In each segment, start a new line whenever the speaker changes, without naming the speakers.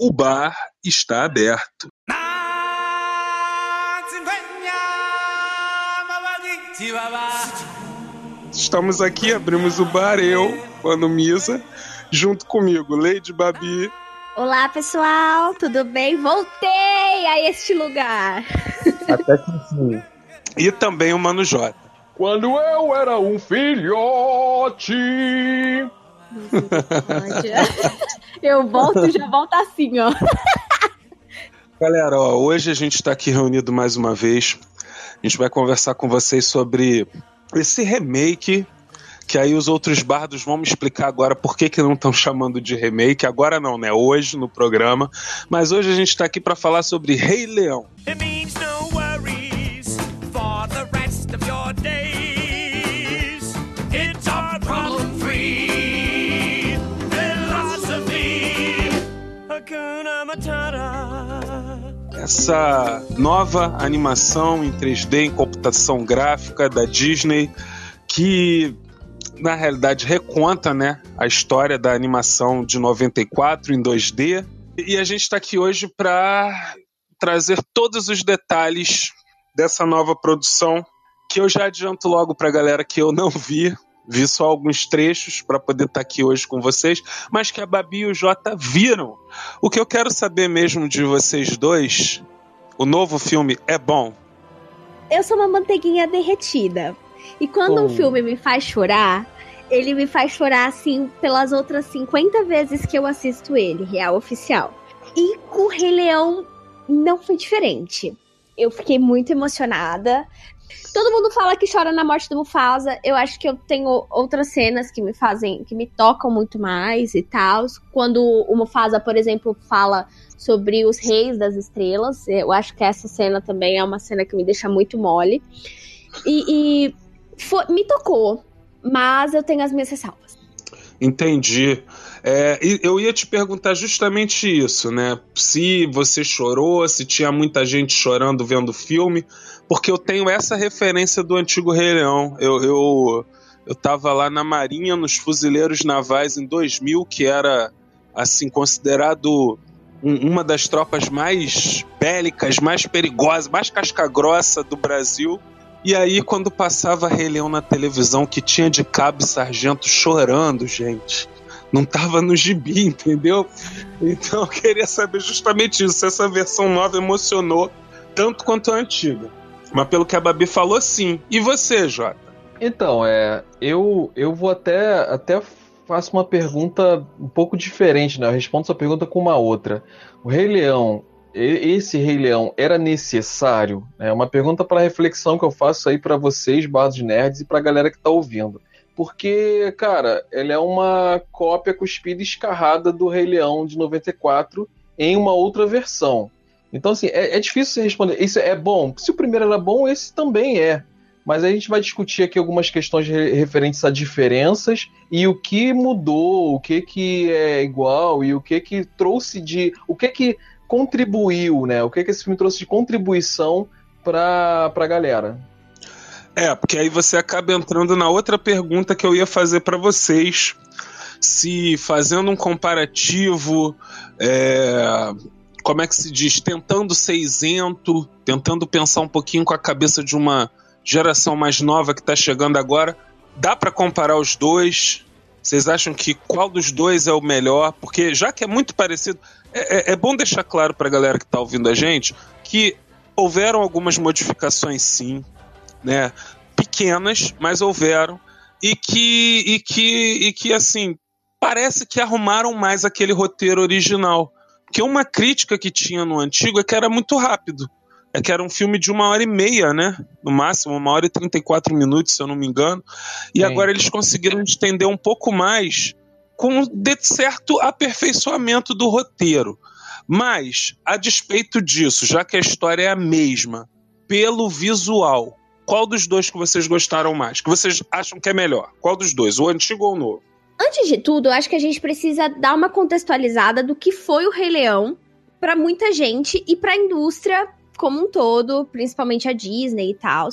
o bar está aberto. Estamos aqui, abrimos o bar, eu, Mano Misa, junto comigo, Lady Babi.
Olá, pessoal, tudo bem? Voltei a este lugar.
Até que sim.
E também o Mano J.
Quando eu era um filhote.
Eu volto e já volto assim, ó.
Galera, ó, hoje a gente está aqui reunido mais uma vez. A gente vai conversar com vocês sobre esse remake que aí os outros bardos vão me explicar agora por que, que não estão chamando de remake. Agora não, né? Hoje no programa. Mas hoje a gente está aqui para falar sobre Rei Leão. Essa nova animação em 3D, em computação gráfica da Disney, que na realidade reconta né, a história da animação de 94 em 2D. E a gente está aqui hoje para trazer todos os detalhes dessa nova produção, que eu já adianto logo para a galera que eu não vi, vi só alguns trechos para poder estar tá aqui hoje com vocês, mas que a Babi e o Jota viram. O que eu quero saber mesmo de vocês dois, o novo filme é bom?
Eu sou uma manteiguinha derretida. E quando um filme me faz chorar, ele me faz chorar assim pelas outras 50 vezes que eu assisto ele, real oficial. E com o Rei Leão não foi diferente. Eu fiquei muito emocionada. Todo mundo fala que chora na morte do Mufasa. Eu acho que eu tenho outras cenas que me fazem, que me tocam muito mais e tal. Quando o Mufasa, por exemplo, fala sobre os reis das estrelas, eu acho que essa cena também é uma cena que me deixa muito mole. E, e foi, me tocou, mas eu tenho as minhas ressalvas.
Entendi. É, eu ia te perguntar justamente isso, né? Se você chorou, se tinha muita gente chorando vendo o filme, porque eu tenho essa referência do antigo Rei Leão. Eu, eu, eu tava lá na Marinha, nos Fuzileiros Navais em 2000, que era, assim, considerado um, uma das tropas mais bélicas, mais perigosas, mais casca-grossa do Brasil. E aí, quando passava Rei Leão na televisão, que tinha de cabo sargento chorando, gente. Não tava no gibi, entendeu? Então eu queria saber justamente isso. Se essa versão nova emocionou tanto quanto a antiga. Mas pelo que a Babi falou, sim. E você, Jota?
Então, é. Eu, eu vou até, até faço uma pergunta um pouco diferente, né? Eu respondo sua pergunta com uma outra. O Rei Leão, esse Rei Leão era necessário? É uma pergunta para reflexão que eu faço aí para vocês, bardos nerds, e para a galera que está ouvindo. Porque, cara, ele é uma cópia cuspida e escarrada do Rei Leão de 94 em uma outra versão. Então, assim, é, é difícil responder. Isso é bom? Se o primeiro era bom, esse também é. Mas a gente vai discutir aqui algumas questões referentes a diferenças e o que mudou, o que que é igual e o que que trouxe de, o que que contribuiu, né? O que, que esse filme trouxe de contribuição pra, pra galera?
É, porque aí você acaba entrando na outra pergunta que eu ia fazer para vocês. Se fazendo um comparativo, é, como é que se diz? Tentando ser isento, tentando pensar um pouquinho com a cabeça de uma geração mais nova que está chegando agora, dá para comparar os dois? Vocês acham que qual dos dois é o melhor? Porque já que é muito parecido, é, é, é bom deixar claro para a galera que está ouvindo a gente que houveram algumas modificações, sim, né? Pequenas, mas houveram e que e que e que assim parece que arrumaram mais aquele roteiro original. Porque uma crítica que tinha no antigo é que era muito rápido. É que era um filme de uma hora e meia, né? No máximo, uma hora e trinta e quatro minutos, se eu não me engano. E Sim. agora eles conseguiram estender um pouco mais com de certo aperfeiçoamento do roteiro. Mas, a despeito disso, já que a história é a mesma, pelo visual, qual dos dois que vocês gostaram mais? Que vocês acham que é melhor? Qual dos dois? O antigo ou o novo?
Antes de tudo, eu acho que a gente precisa dar uma contextualizada do que foi o Rei Leão para muita gente e para a indústria como um todo, principalmente a Disney e tal.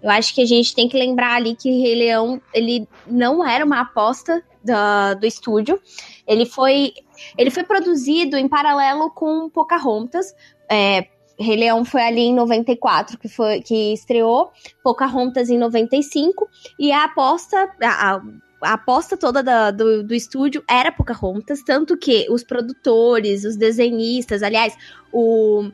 Eu acho que a gente tem que lembrar ali que Rei Leão, ele não era uma aposta do, do estúdio. Ele foi, ele foi produzido em paralelo com Pocahontas. É, Rei Leão foi ali em 94 que, foi, que estreou, Pocahontas em 95, e a aposta. A, a, a aposta toda da, do, do estúdio era Pocahontas, tanto que os produtores, os desenhistas, aliás, o.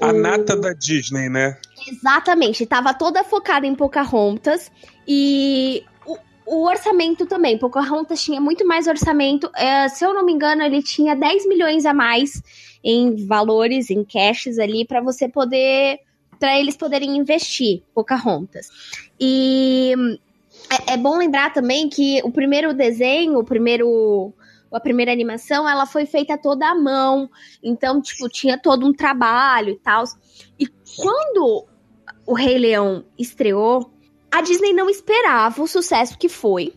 A o... nata da Disney, né?
Exatamente, estava toda focada em Pocahontas e o, o orçamento também. Pocahontas tinha muito mais orçamento. É, se eu não me engano, ele tinha 10 milhões a mais em valores, em caches ali, para você poder. para eles poderem investir, Pocahontas. E é, é bom lembrar também que o primeiro desenho, o primeiro a primeira animação, ela foi feita toda à mão. Então, tipo, tinha todo um trabalho e tal. E quando o Rei Leão estreou, a Disney não esperava o sucesso que foi.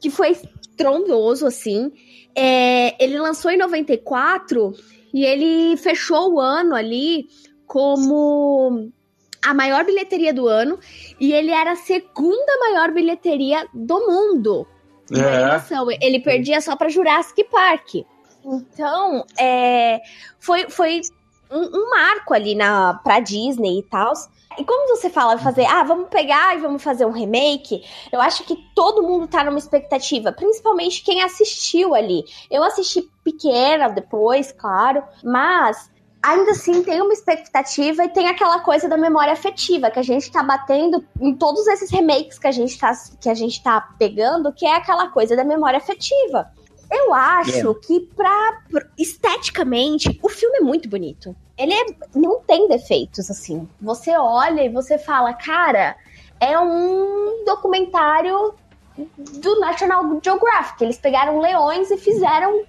Que foi trondoso, assim. É, ele lançou em 94 e ele fechou o ano ali como a maior bilheteria do ano. E ele era a segunda maior bilheteria do mundo. É. Ele perdia só para Jurassic Park. Então, é, foi, foi um, um, marco ali na, pra Disney e tal. E como você fala fazer, ah, vamos pegar e vamos fazer um remake, eu acho que todo mundo tá numa expectativa, principalmente quem assistiu ali. Eu assisti pequena depois, claro, mas ainda assim tem uma expectativa e tem aquela coisa da memória afetiva que a gente tá batendo em todos esses remakes que a gente tá, que a gente tá pegando, que é aquela coisa da memória afetiva. Eu acho é. que pra, esteticamente o filme é muito bonito. Ele é, não tem defeitos assim. Você olha e você fala, cara, é um documentário do National Geographic. Eles pegaram leões e fizeram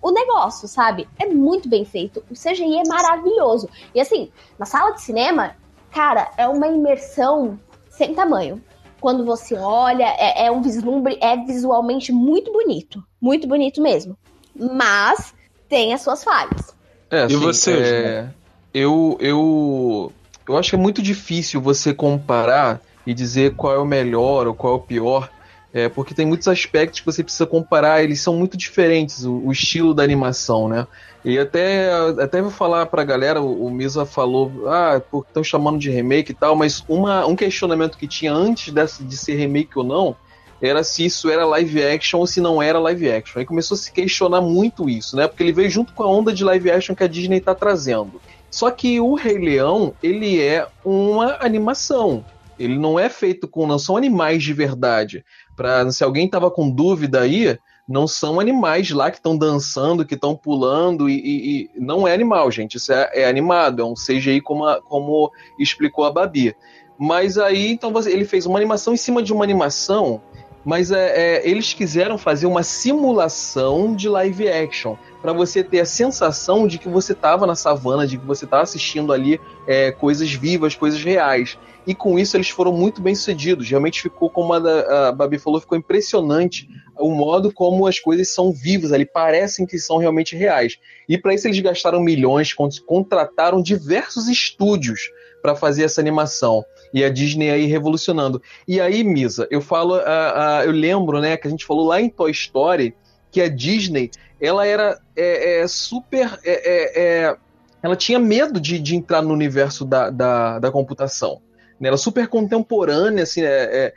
o negócio, sabe? É muito bem feito. O CGI é maravilhoso. E assim, na sala de cinema, cara, é uma imersão sem tamanho quando você olha, é, é um vislumbre, é visualmente muito bonito. Muito bonito mesmo. Mas tem as suas falhas.
É, assim, e você? É, eu, eu, eu acho que é muito difícil você comparar e dizer qual é o melhor ou qual é o pior, é, porque tem muitos aspectos que você precisa comparar, eles são muito diferentes, o, o estilo da animação, né? E até, até vou falar pra galera, o, o Misa falou, ah, estão chamando de remake e tal, mas uma, um questionamento que tinha antes dessa, de ser remake ou não, era se isso era live action ou se não era live action. Aí começou a se questionar muito isso, né? Porque ele veio junto com a onda de live action que a Disney tá trazendo. Só que o Rei Leão, ele é uma animação. Ele não é feito com. Não são animais de verdade. Pra, se alguém tava com dúvida aí, não são animais lá que estão dançando, que estão pulando, e, e, e, não é animal, gente. Isso é, é animado, é um CGI como, a, como explicou a Babi. Mas aí, então, você, ele fez uma animação em cima de uma animação, mas é, é eles quiseram fazer uma simulação de live action para você ter a sensação de que você estava na savana, de que você estava assistindo ali é, coisas vivas, coisas reais. E com isso eles foram muito bem sucedidos. Realmente ficou, como a, a Babi falou, ficou impressionante o modo como as coisas são vivas ali, parecem que são realmente reais. E para isso eles gastaram milhões, contrataram diversos estúdios para fazer essa animação. E a Disney aí revolucionando. E aí, Misa, eu falo, uh, uh, eu lembro, né, que a gente falou lá em Toy Story que a Disney, ela era é, é super, é, é, é ela tinha medo de, de entrar no universo da, da, da computação. Né? Ela super contemporânea, assim, é,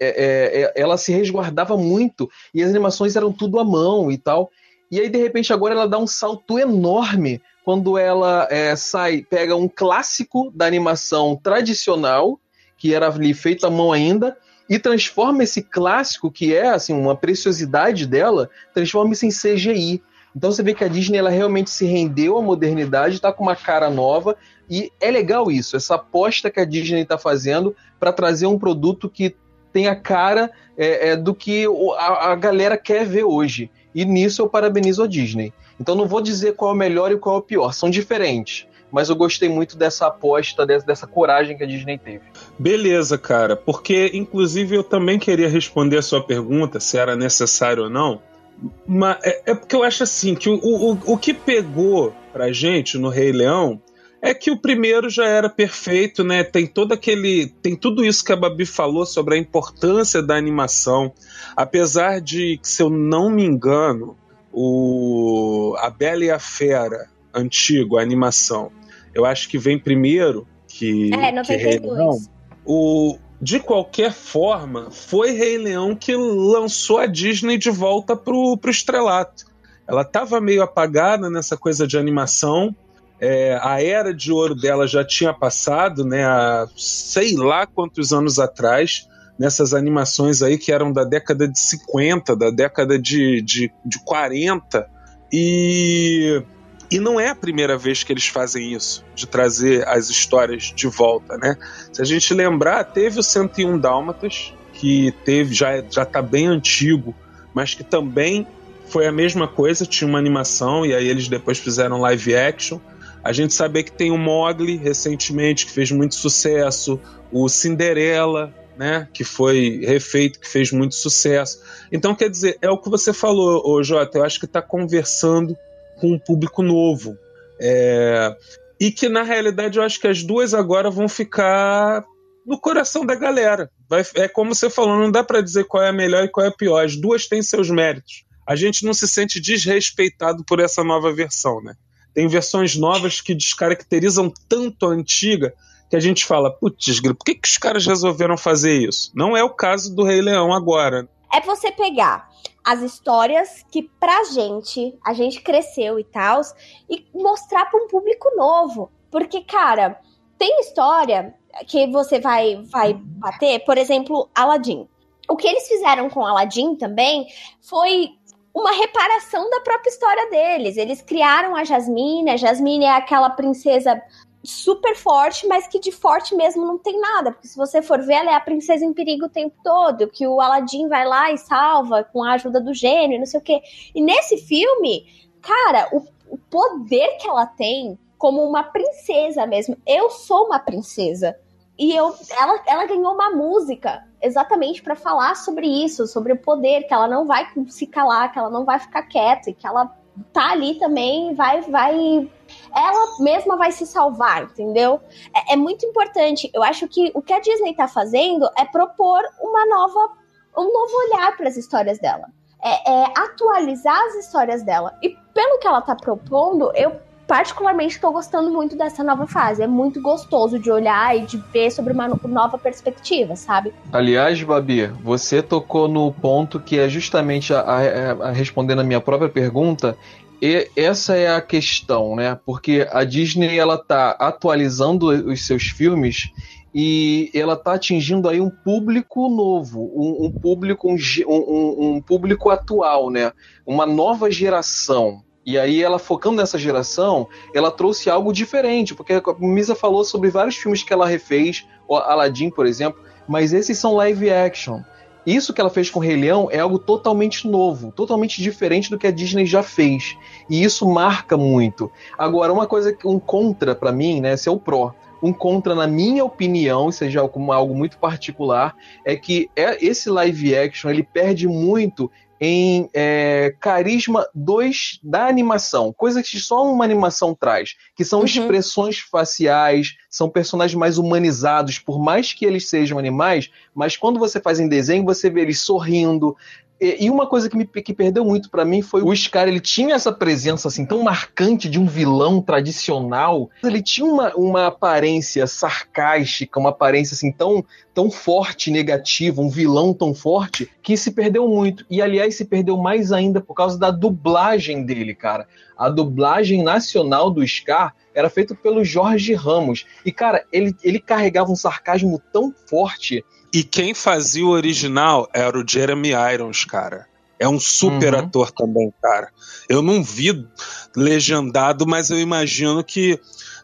é, ela se resguardava muito e as animações eram tudo à mão e tal. E aí, de repente, agora ela dá um salto enorme quando ela é, sai, pega um clássico da animação tradicional, que era ali feito à mão ainda, e transforma esse clássico, que é assim uma preciosidade dela, transforma isso em CGI. Então você vê que a Disney ela realmente se rendeu à modernidade, está com uma cara nova, e é legal isso, essa aposta que a Disney está fazendo para trazer um produto que tem a cara é, é, do que a, a, galera quer ver hoje. E nisso eu parabenizo a Disney. Então não vou dizer qual é o melhor e qual é o pior, são diferentes. Mas eu gostei muito dessa aposta, dessa, dessa coragem que a Disney teve.
Beleza, cara, porque inclusive eu também queria responder a sua pergunta, se era necessário ou não. Mas é, é porque eu acho assim que o, o, o que pegou pra gente no Rei Leão é que o primeiro já era perfeito, né? Tem todo aquele, tem tudo isso que a Babi falou sobre a importância da animação, apesar de que se eu não me engano, o a Bela e a Fera antigo, a animação, eu acho que vem primeiro que
É, 92.
que Rei Leão. O de qualquer forma, foi Rei Leão que lançou a Disney de volta pro, pro estrelato. Ela estava meio apagada nessa coisa de animação, é, a era de ouro dela já tinha passado, né? Há sei lá quantos anos atrás, nessas animações aí que eram da década de 50, da década de, de, de 40. E, e não é a primeira vez que eles fazem isso, de trazer as histórias de volta, né? Se a gente lembrar, teve o 101 Dálmatas, que teve, já, já tá bem antigo, mas que também foi a mesma coisa, tinha uma animação, e aí eles depois fizeram live action. A gente sabe que tem o Mogli recentemente, que fez muito sucesso, o Cinderela, né, que foi refeito, que fez muito sucesso. Então, quer dizer, é o que você falou, ô Jota, eu acho que está conversando com um público novo. É, E que, na realidade, eu acho que as duas agora vão ficar no coração da galera. Vai- é como você falou, não dá para dizer qual é a melhor e qual é a pior. As duas têm seus méritos. A gente não se sente desrespeitado por essa nova versão, né? Tem versões novas que descaracterizam tanto a antiga que a gente fala, putz, por que, que os caras resolveram fazer isso? Não é o caso do Rei Leão agora.
É você pegar as histórias que pra gente, a gente cresceu e tal, e mostrar pra um público novo. Porque, cara, tem história que você vai, vai bater, por exemplo, Aladdin. O que eles fizeram com Aladdin também foi uma reparação da própria história deles. Eles criaram a Jasmine, a Jasmine é aquela princesa super forte, mas que de forte mesmo não tem nada, porque se você for ver, ela é a princesa em perigo o tempo todo, que o Aladdin vai lá e salva com a ajuda do gênio, não sei o quê. E nesse filme, cara, o, o poder que ela tem como uma princesa mesmo. Eu sou uma princesa. E eu, ela, ela ganhou uma música exatamente para falar sobre isso, sobre o poder, que ela não vai se calar, que ela não vai ficar quieta, e que ela tá ali também, vai, vai ela mesma vai se salvar, entendeu? É, é muito importante. Eu acho que o que a Disney tá fazendo é propor uma nova, um novo olhar para as histórias dela. É, é atualizar as histórias dela. E pelo que ela tá propondo, eu particularmente estou gostando muito dessa nova fase. É muito gostoso de olhar e de ver sobre uma no- nova perspectiva, sabe?
Aliás, Babi, você tocou no ponto que é justamente a, a- a- respondendo a minha própria pergunta. E essa é a questão, né? Porque a Disney ela tá atualizando os seus filmes e ela tá atingindo aí um público novo, um, um público um, um- um- público atual, né? Uma nova geração. E aí ela focando nessa geração, ela trouxe algo diferente, porque a Misa falou sobre vários filmes que ela refez, Aladdin, por exemplo, mas esses são live action. Isso que ela fez com o Rei Leão é algo totalmente novo, totalmente diferente do que a Disney já fez. E isso marca muito. Agora, uma coisa, um contra pra mim, né? Esse é o pró. Um contra, na minha opinião, seja algo muito particular, é que é- esse live action ele perde muito em é, carisma dos, da animação, coisas que só uma animação traz, que são
Uhum.
expressões faciais, são personagens mais humanizados, por mais que eles sejam animais, mas quando você faz em desenho, você vê eles sorrindo. E, uma coisa que me que perdeu muito pra mim foi o Scar, ele tinha essa presença assim tão marcante de um vilão tradicional. Ele tinha uma, uma aparência sarcástica, uma aparência assim tão tão forte, negativa, um vilão tão forte, que se perdeu muito. E aliás, se perdeu mais ainda por causa da dublagem dele, cara. A dublagem nacional do Scar era feita pelo Jorge Ramos. E, cara, ele, ele carregava um sarcasmo tão forte.
E quem fazia o original era o Jeremy Irons, cara. É um super
Uhum.
ator também, cara. Eu não vi legendado, mas eu imagino que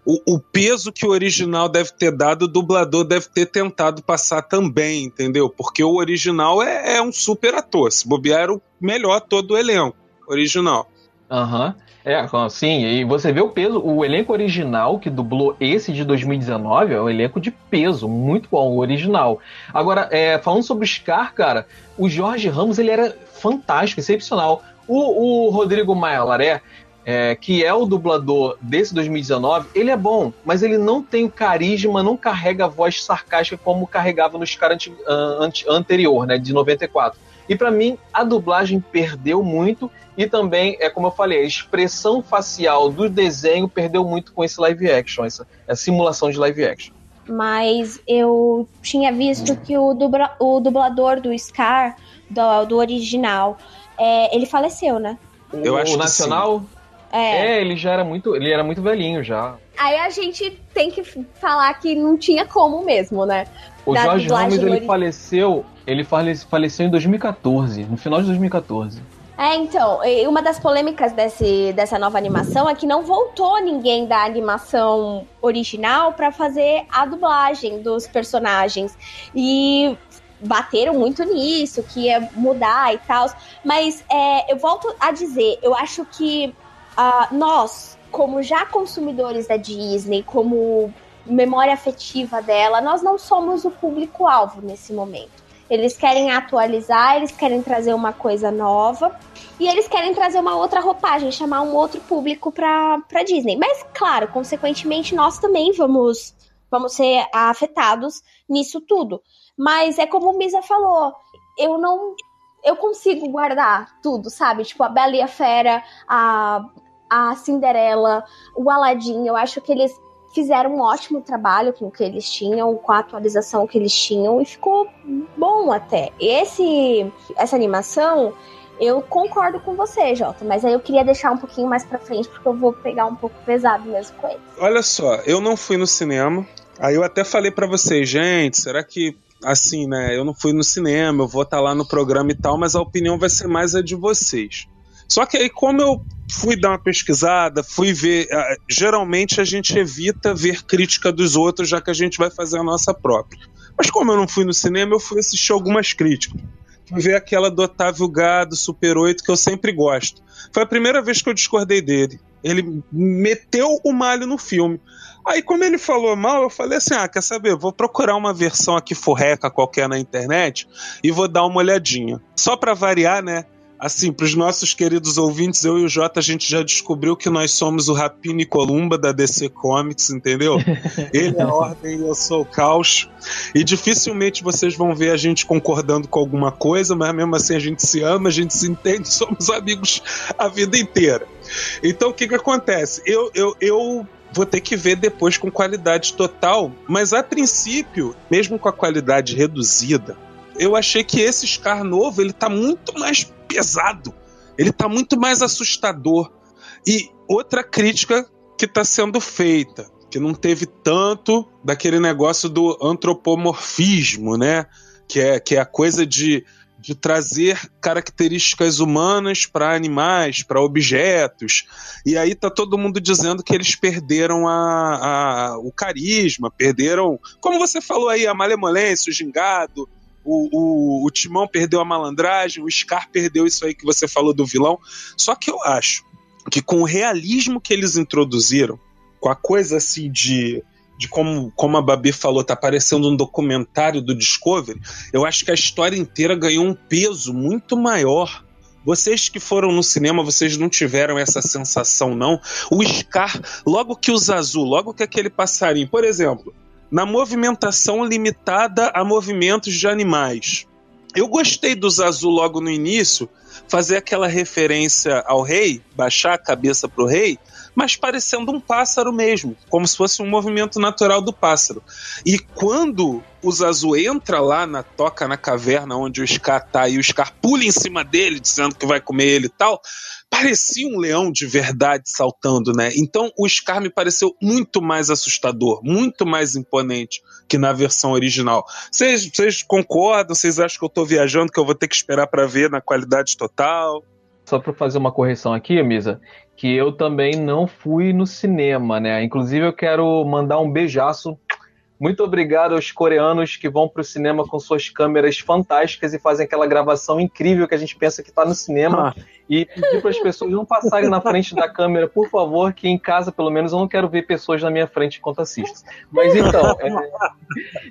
o, o peso que o original deve ter dado, o dublador deve ter tentado passar também, entendeu? Porque o original é, é um super ator. Se bobear, era o melhor ator do elenco original.
Aham. É, sim, e você vê o peso, o elenco original que dublou esse de 2019 é um elenco de peso, muito bom, o original. Agora, é, falando sobre o Scar, cara, o Jorge Ramos ele era fantástico, excepcional. O, o Rodrigo Maia Laré, é, que é o dublador desse 2019, ele é bom, mas ele não tem o carisma, não carrega a voz sarcástica como carregava no Scar anti, anterior, né, de 94. E para mim, a dublagem perdeu muito e também, é como eu falei, a expressão facial do desenho perdeu muito com esse live action, essa, essa simulação de live action.
Mas eu tinha visto que o, dubla, o dublador do Scar, do, do original, é, ele faleceu, né?
Eu o, acho o Nacional? É. é, ele já era muito. Ele era muito velhinho já.
Aí a gente tem que falar que não tinha como mesmo, né?
O da Jorge Ramos, ele faleceu. Ele faleceu em 2014, no final de 2014.
É, então, uma das polêmicas desse, dessa nova animação é que não voltou ninguém da animação original para fazer a dublagem dos personagens. E bateram muito nisso, que ia mudar e tal. Mas é, eu volto a dizer, eu acho que uh, nós, como já consumidores da Disney, como memória afetiva dela, nós não somos o público-alvo nesse momento. Eles querem atualizar, eles querem trazer uma coisa nova e eles querem trazer uma outra roupagem, chamar um outro público para Disney. Mas, claro, consequentemente, nós também vamos, vamos ser afetados nisso tudo. Mas é como o Misa falou, eu não. Eu consigo guardar tudo, sabe? Tipo, a Bela e a Fera, a, a Cinderela, o Aladdin. Eu acho que eles fizeram um ótimo trabalho com o que eles tinham, com a atualização que eles tinham e ficou bom até. Esse essa animação eu concordo com você, Jota, mas aí eu queria deixar um pouquinho mais pra frente, porque eu vou pegar um pouco pesado mesmo com ele.
Olha só, eu não fui no cinema, aí eu até falei para vocês, gente, será que assim, né? Eu não fui no cinema, eu vou estar tá lá no programa e tal, mas a opinião vai ser mais a de vocês. Só que aí, como eu fui dar uma pesquisada, fui ver. Uh, geralmente a gente evita ver crítica dos outros, já que a gente vai fazer a nossa própria. Mas como eu não fui no cinema, eu fui assistir algumas críticas. Fui ver aquela do Otávio Gado, Super 8, que eu sempre gosto. Foi a primeira vez que eu discordei dele. Ele meteu o malho no filme. Aí, como ele falou mal, eu falei assim: ah, quer saber? Vou procurar uma versão aqui forreca qualquer na internet e vou dar uma olhadinha. Só para variar, né? Assim, para os nossos queridos ouvintes, eu e o Jota, a gente já descobriu que nós somos o Rapini e Columba da DC Comics, entendeu? Ele é a ordem e eu sou o caos. E dificilmente vocês vão ver a gente concordando com alguma coisa, mas mesmo assim a gente se ama, a gente se entende, somos amigos a vida inteira. Então o que, que acontece? Eu, eu, eu vou ter que ver depois com qualidade total, mas a princípio, mesmo com a qualidade reduzida, eu achei que esse Scar novo ele tá muito mais pesado, ele tá muito mais assustador. E outra crítica que está sendo feita, que não teve tanto daquele negócio do antropomorfismo, né? Que é, que é a coisa de, de trazer características humanas para animais, para objetos. E aí tá todo mundo dizendo que eles perderam a, a, o carisma, perderam, como você falou aí, a malemolência, o gingado, o, o, o Timão perdeu a malandragem, o Scar perdeu isso aí que você falou do vilão. Só que eu acho que com o realismo que eles introduziram, com a coisa assim de de como, como a Babi falou, tá parecendo um documentário do Discovery, eu acho que a história inteira ganhou um peso muito maior. Vocês que foram no cinema, vocês não tiveram essa sensação, não? O Scar, logo que o Zazu, logo que aquele passarinho, por exemplo, na movimentação limitada a movimentos de animais. Eu gostei do Zazu logo no início, fazer aquela referência ao rei, baixar a cabeça para o rei, mas parecendo um pássaro mesmo, como se fosse um movimento natural do pássaro. E quando o Zazu entra lá na toca na caverna onde o Scar tá e o Scar pula em cima dele, dizendo que vai comer ele e tal, parecia um leão de verdade saltando, né? Então o Scar me pareceu muito mais assustador, muito mais imponente que na versão original. Vocês concordam? Vocês acham que eu tô viajando, que eu vou ter que esperar para ver na qualidade total?
Só para fazer uma correção aqui, Misa, que eu também não fui no cinema, né? Inclusive eu quero mandar um beijaço. Muito obrigado aos coreanos que vão para o cinema com suas câmeras fantásticas e fazem aquela gravação incrível que a gente pensa que está no cinema. Ah. E pedir para as pessoas não passarem na frente da câmera, por favor, que em casa, pelo menos, eu não quero ver pessoas na minha frente enquanto assisto. Mas então, é,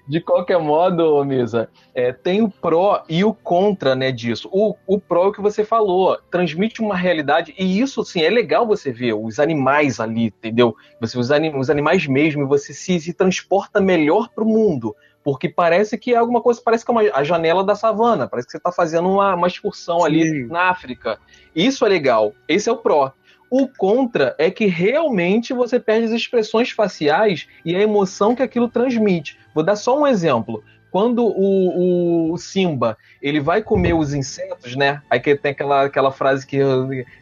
de qualquer modo, Misa, é, tem o pró e o contra né, disso. O, o pró é o que você falou, transmite uma realidade, e isso, assim, é legal você ver os animais ali, entendeu? Você, os, anim, os animais mesmo, você se, se transporta melhor para o mundo porque parece que é alguma coisa, parece que é uma, a janela da savana, parece que você está fazendo uma, uma excursão Sim. ali na África. Isso é legal, esse é o pró. O contra é que realmente você perde as expressões faciais e a emoção que aquilo transmite. Vou dar só um exemplo quando o, o, Simba ele vai comer os insetos, né? Aí que tem aquela, aquela frase que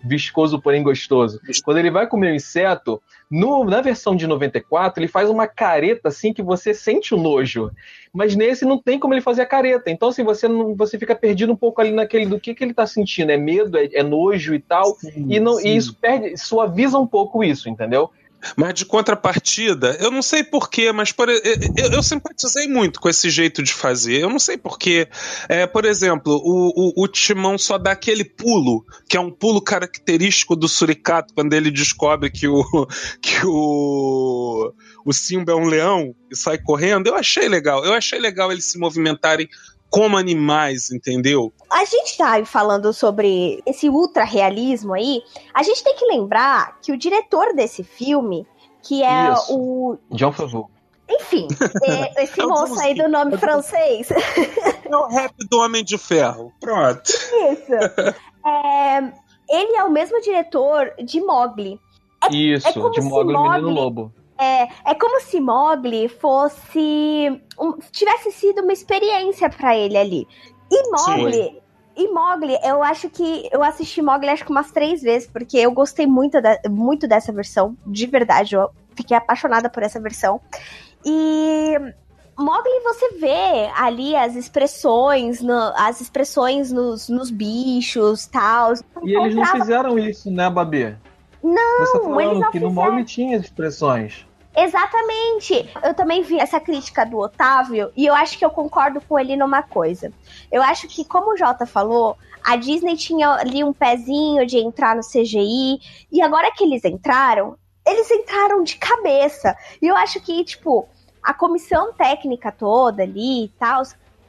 viscoso, porém gostoso. Quando ele vai comer o inseto, no, na versão de 94, ele faz uma careta assim que você sente o nojo. Mas nesse não tem como ele fazer a careta. Então, assim, você não, você fica perdido um pouco ali naquele do que, que ele tá sentindo. É medo, é, é nojo e tal. Sim, e, não, e isso perde, suaviza um pouco isso, entendeu?
Mas de contrapartida, eu não sei porquê, mas por, eu, eu, simpatizei muito com esse jeito de fazer. Eu não sei porquê. É, por exemplo, o, o, o, Timão só dá aquele pulo, que é um pulo característico do Suricato, quando ele descobre que o, que o, o Simba é um leão e sai correndo. Eu achei legal. Eu achei legal eles se movimentarem como animais, entendeu?
A gente tá falando sobre esse ultra realismo aí. A gente tem que lembrar que o diretor desse filme, que é Isso. o
John Favreau.
Enfim, é, esse é moço aí do nome francês.
É o rap do Homem de Ferro. Pronto.
Isso. É, ele é o mesmo diretor de Mogli.
É, Isso, é de Mogli, Mogli Menino Lobo.
É, é como se Mogli fosse. Um, tivesse sido uma experiência para ele ali. E Mogli. E Mogli, eu acho que. Eu assisti Mogli acho que umas três vezes, porque eu gostei muito, da, muito dessa versão. De verdade, eu fiquei apaixonada por essa versão. E Mogli você vê ali as expressões, no, as expressões nos, nos bichos tal.
E eles não fizeram isso, né, Babi?
Não,
você tá falando
eles não
que no Mogli tinha expressões.
Exatamente. Eu também vi essa crítica do Otávio e eu acho que eu concordo com ele numa coisa. Eu acho que, como o Jota falou, a Disney tinha ali um pezinho de entrar no CGI e agora que eles entraram, eles entraram de cabeça. E eu acho que, tipo, a comissão técnica toda ali e tal,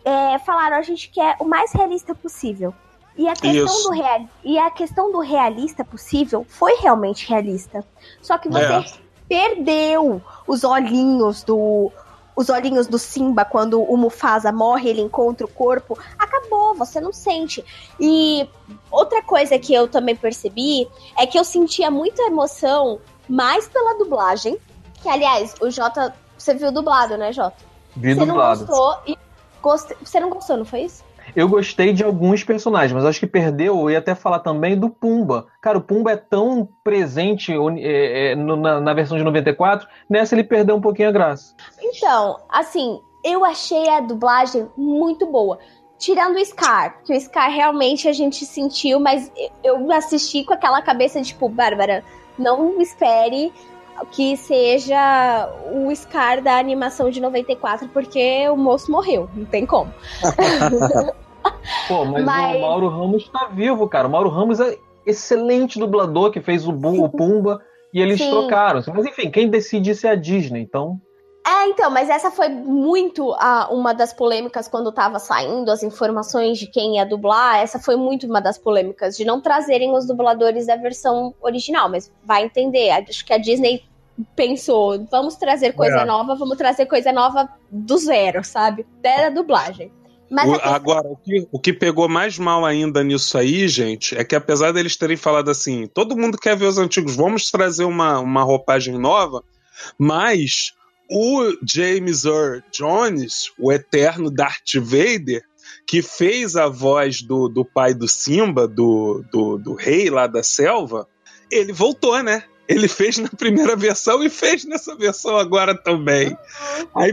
é, falaram: a gente quer o mais realista possível. E a, questão do real, e a questão do realista possível foi realmente realista. Só que você é perdeu os olhinhos do os olhinhos do Simba quando o Mufasa morre, ele encontra o corpo, acabou, você não sente. E outra coisa que eu também percebi é que eu sentia muita emoção mais pela dublagem, que aliás, o Jota, você viu dublado, né, Jota?
Vi
você
dublado.
não gostou e gost... você não gostou, não foi isso?
Eu gostei de alguns personagens, mas acho que perdeu. Eu ia até falar também do Pumba. Cara, o Pumba é tão presente é, é, na, na, versão de 94, nessa ele perdeu um pouquinho a graça.
Então, assim, eu achei a dublagem muito boa. Tirando o Scar, que o Scar realmente a gente sentiu, mas eu assisti com aquela cabeça de tipo, Bárbara, não espere que seja o Scar da animação de 94, porque o moço morreu, não tem como.
Pô, mas, mas, o Mauro Ramos tá vivo, cara. O Mauro Ramos é excelente dublador que fez o, o Pumba e eles Sim. trocaram. Mas enfim, quem decide isso é a Disney, então.
É, então, mas essa foi muito a, uma das polêmicas quando tava saindo as informações de quem ia dublar. Essa foi muito uma das polêmicas, de não trazerem os dubladores da versão original, mas vai entender. Acho que a Disney pensou, vamos trazer coisa é. nova, vamos trazer coisa nova do zero, sabe? Da dublagem.
O, agora, o que, o que pegou mais mal ainda nisso aí, gente, é que apesar deles terem falado assim, todo mundo quer ver os antigos, vamos trazer uma, uma roupagem nova, mas o James Earl Jones, o eterno Darth Vader, que fez a voz do, do pai do Simba, do, do, do rei lá da selva, ele voltou, né? Ele fez na primeira versão e fez nessa versão agora também. Aí,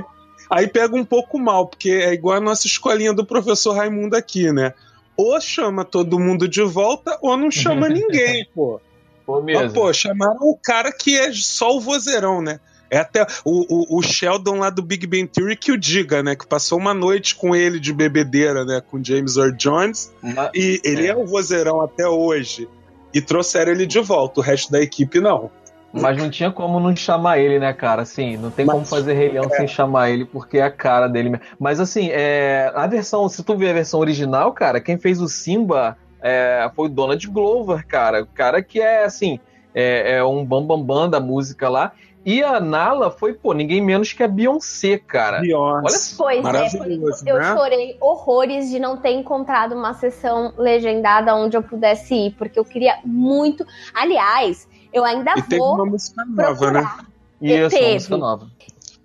aí pega um pouco mal, porque é igual a nossa escolinha do professor Raimundo aqui, né? Ou chama todo mundo de volta, ou não chama ninguém, pô. Pô, mesmo. Mas, pô, chamaram o cara que é só o vozeirão, né? É até o, o, o, Sheldon lá do Big Bang Theory que o diga, né? Que passou uma noite com ele de bebedeira, né? Com James Earl Jones. e ele é. é o vozeirão até hoje. e trouxeram ele de volta. O resto da equipe não.
Mas não tinha como não chamar ele, né, cara? Assim, não tem Mas, como fazer Rei Leão é. sem chamar ele, porque é a cara dele. Mas assim, é, a versão, se tu ver a versão original, cara, quem fez o Simba é, foi o Donald Glover, cara. O cara que é, assim, é, é um bambambam bam, bam da música lá. E a Nala foi, pô, ninguém menos que a Beyoncé, cara.
Beyoncé.
Olha pois Maravilhoso, é, eu né? chorei horrores de não ter encontrado uma sessão legendada onde eu pudesse ir, porque eu queria muito. Aliás, eu ainda e vou. Teve
uma música nova, procurar. né?
Isso, uma música nova.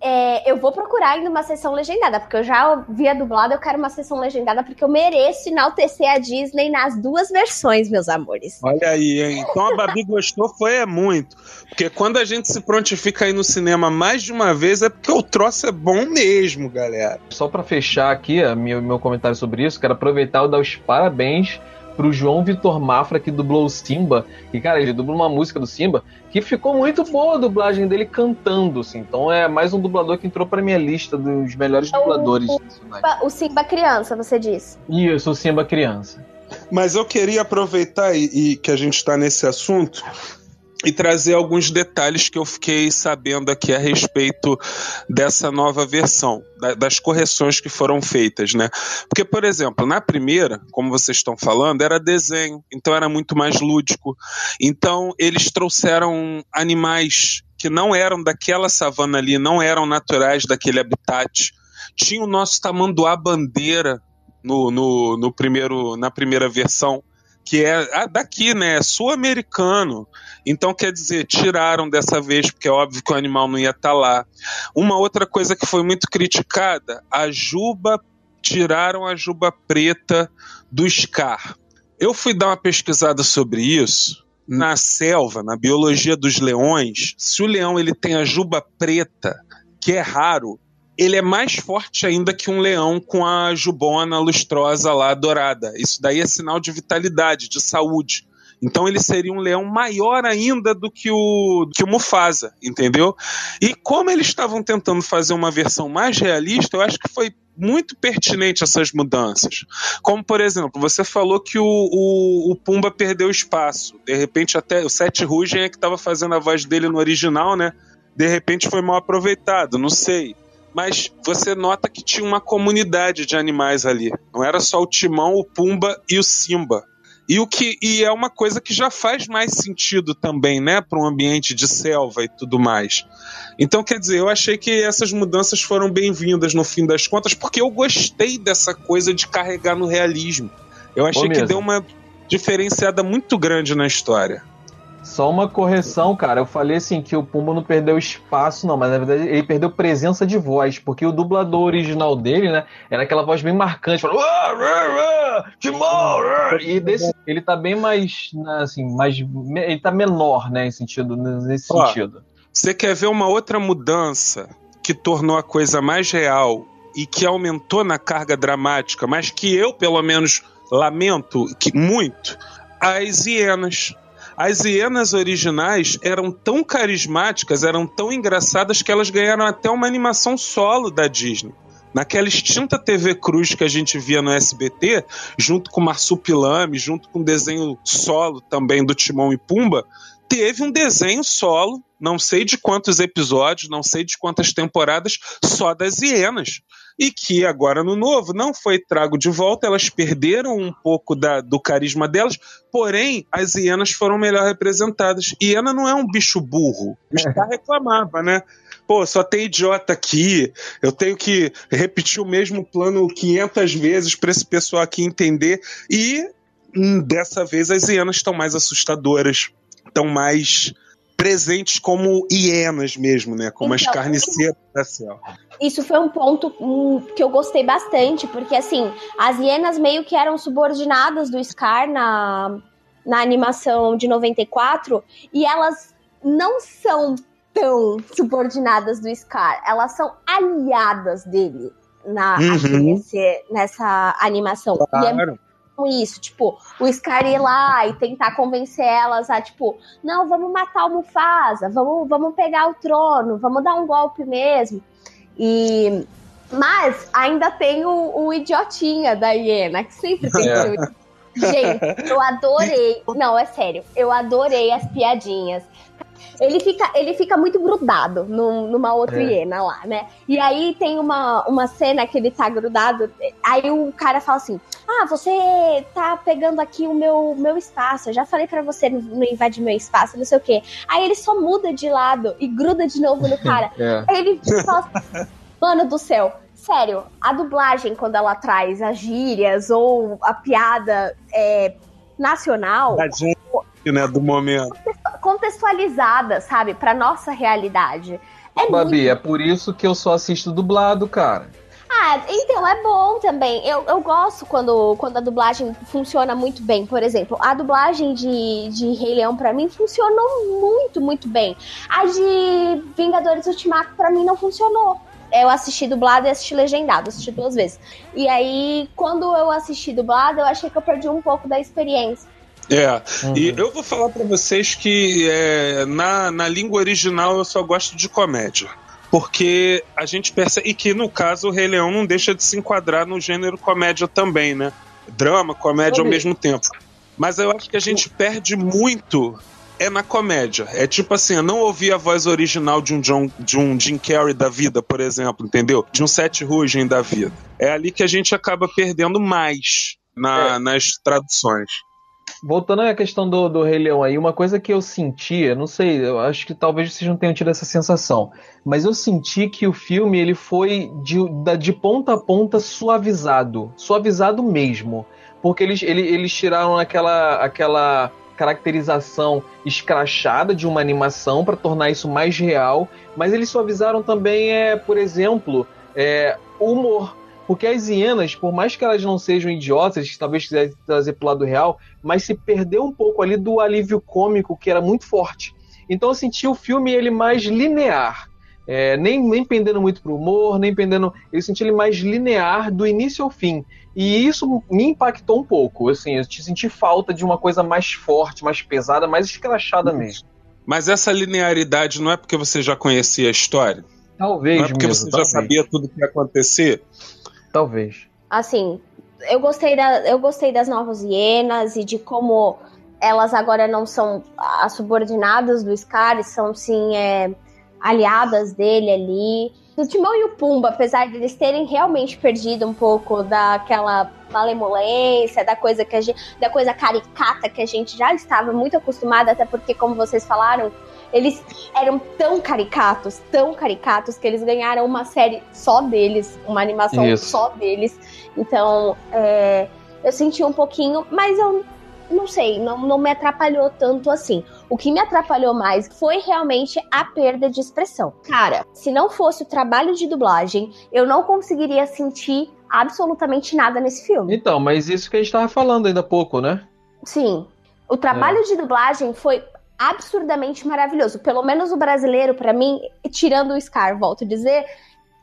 É, eu vou procurar ainda uma sessão legendada, porque eu já via dublado, eu quero uma sessão legendada, porque eu mereço enaltecer a Disney nas duas versões, meus amores.
Olha aí, hein? Então a Babi gostou, foi é muito. Porque quando a gente se prontifica aí no cinema mais de uma vez, é porque o troço é bom mesmo, galera.
Só para fechar aqui meu, meu comentário sobre isso, quero aproveitar e dar os parabéns pro João Vitor Mafra, que dublou o Simba. E, cara, ele dublou uma música do Simba que ficou muito boa a dublagem dele cantando, assim. Então é mais um dublador que entrou pra minha lista dos melhores é dubladores
o, o, o Simba criança, você disse.
Isso, o Simba criança.
Mas eu queria aproveitar e, e que a gente está nesse assunto e trazer alguns detalhes que eu fiquei sabendo aqui a respeito dessa nova versão, das correções que foram feitas, né? Porque, por exemplo, na primeira, como vocês estão falando, era desenho, então era muito mais lúdico. Então, eles trouxeram animais que não eram daquela savana ali, não eram naturais daquele habitat. Tinha o nosso tamanduá bandeira no, no, no primeiro, na primeira versão que é daqui, né? É sul-americano. Então, quer dizer, tiraram dessa vez, porque é óbvio que o animal não ia estar tá lá. Uma outra coisa que foi muito criticada: a juba, tiraram a juba preta do Scar. Eu fui dar uma pesquisada sobre isso. Na selva, na biologia dos leões, se o leão ele tem a juba preta, que é raro, ele é mais forte ainda que um leão com a jubona lustrosa lá dourada. Isso daí é sinal de vitalidade, de saúde. Então ele seria um leão maior ainda do que o, que o Mufasa, entendeu? E como eles estavam tentando fazer uma versão mais realista, eu acho que foi muito pertinente essas mudanças. Como, por exemplo, você falou que o, o, o Pumba perdeu espaço. De repente, até o Seth Rugen é que estava fazendo a voz dele no original, né? De repente foi mal aproveitado, não sei mas você nota que tinha uma comunidade de animais ali. Não era só o Timão, o Pumba e o Simba. E o que e é uma coisa que já faz mais sentido também, né, para um ambiente de selva e tudo mais. Então, quer dizer, eu achei que essas mudanças foram bem-vindas no fim das contas, porque eu gostei dessa coisa de carregar no realismo. Eu achei que deu uma diferenciada muito grande na história.
Só uma correção, cara. Eu falei assim que o Pumba não perdeu espaço, não, mas na verdade ele perdeu presença de voz, porque o dublador original dele, né, era aquela voz bem marcante, falando, e desse, ele tá bem mais, né, assim, mais, ele tá menor, né, em sentido, nesse Ó, sentido.
Você quer ver uma outra mudança que tornou a coisa mais real e que aumentou na carga dramática, mas que eu, pelo menos, lamento que muito? As hienas as hienas originais eram tão carismáticas, eram tão engraçadas que elas ganharam até uma animação solo da Disney. Naquela extinta TV Cruz que a gente via no SBT, junto com Marsupilame, junto com desenho solo também do Timão e Pumba, teve um desenho solo, não sei de quantos episódios, não sei de quantas temporadas, só das hienas e que agora no novo não foi trago de volta, elas perderam um pouco da, do carisma delas, porém as hienas foram melhor representadas. Hiena não é um bicho burro, o Scar reclamava, né? Pô, só tem idiota aqui, eu tenho que repetir o mesmo plano 500 vezes para esse pessoal aqui entender, e hum, dessa vez as hienas estão mais assustadoras, estão mais presentes como hienas mesmo, né? Como então, as carniceiras da selva.
Isso foi um ponto um, que eu gostei bastante, porque assim, as hienas meio que eram subordinadas do Scar na, na animação de 94, e elas não são tão subordinadas do Scar, elas são aliadas dele na, uhum. nesse, nessa animação. Claro. Com isso, tipo, o Scar ir lá e tentar convencer elas a, tipo, não, vamos matar o Mufasa, vamos, vamos pegar o trono, vamos dar um golpe mesmo. E mas ainda tem o, o idiotinha da hiena, que sempre tem é. Gente, eu adorei. Não, é sério. Eu adorei as piadinhas. Ele fica, ele fica muito grudado num, numa outra é. hiena lá, né? E aí tem uma, uma cena que ele tá grudado. Aí o cara fala assim: Ah, você tá pegando aqui o meu, meu espaço. Eu já falei para você não invadir meu espaço, não sei o quê. Aí ele só muda de lado e gruda de novo no cara. é. Aí ele fala: Mano do céu, sério, a dublagem, quando ela traz as gírias ou a piada é, nacional.
Da gente, né, do momento.
Contextualizada, sabe, pra nossa realidade.
É Babi, muito... é por isso que eu só assisto dublado, cara.
Ah, então é bom também. Eu, eu gosto quando, quando a dublagem funciona muito bem. Por exemplo, a dublagem de, de Rei Leão pra mim funcionou muito, muito bem. A de Vingadores Ultimato pra mim não funcionou eu assisti dublado e assisti legendado, assisti duas vezes. E aí, quando eu assisti dublado, eu achei que eu perdi um pouco da experiência.
É, uhum. e eu vou falar para vocês que é, na, na língua original eu só gosto de comédia. Porque a gente percebe. E que no caso o Rei Leão não deixa de se enquadrar no gênero comédia também, né? Drama, comédia ao mesmo tempo. Mas eu acho que a gente perde muito é na comédia. É tipo assim, eu não ouvi a voz original de um, John, de um Jim Carrey da vida, por exemplo, entendeu? De um Seth Rogen da vida. É ali que a gente acaba perdendo mais na, é. nas traduções.
Voltando à questão do, do Rei Leão aí, uma coisa que eu sentia, não sei, eu acho que talvez vocês não tenham tido essa sensação, mas eu senti que o filme ele foi de, de ponta a ponta suavizado, suavizado mesmo, porque eles, eles, tiraram aquela, aquela caracterização escrachada de uma animação para tornar isso mais real, mas eles suavizaram também, é, por exemplo, é, humor. Porque as hienas, por mais que elas não sejam idiotas, que talvez quisessem trazer para o lado real, mas se perdeu um pouco ali do alívio cômico que era muito forte. Então eu senti o filme ele mais linear. É, nem, nem pendendo muito pro humor, nem pendendo. Eu senti ele mais linear do início ao fim. E isso me impactou um pouco. Assim, eu te senti falta de uma coisa mais forte, mais pesada, mais escrachada mesmo.
Mas essa linearidade não é porque você já conhecia a história?
Talvez.
Não é porque
mesmo,
você
talvez.
já sabia tudo que ia acontecer?
Talvez.
Assim, eu gostei, da, eu gostei das novas hienas e de como elas agora não são as subordinadas do Scar, são sim é, aliadas dele ali. O Timão e o Pumba, apesar de eles terem realmente perdido um pouco daquela malemolência, da coisa que gente, da coisa caricata que a gente já estava muito acostumada, até porque, como vocês falaram, eles eram tão caricatos, tão caricatos, que eles ganharam uma série só deles, uma animação Isso. só deles. Então, é, eu senti um pouquinho, mas eu não sei, não, não me atrapalhou tanto assim. O que me atrapalhou mais foi realmente a perda de expressão. Cara, se não fosse o trabalho de dublagem, eu não conseguiria sentir absolutamente nada nesse filme.
Então, mas isso que a gente tava falando ainda há pouco, né?
Sim. O trabalho é. de dublagem foi absurdamente maravilhoso. Pelo menos o brasileiro, para mim, tirando o Scar, volto a dizer.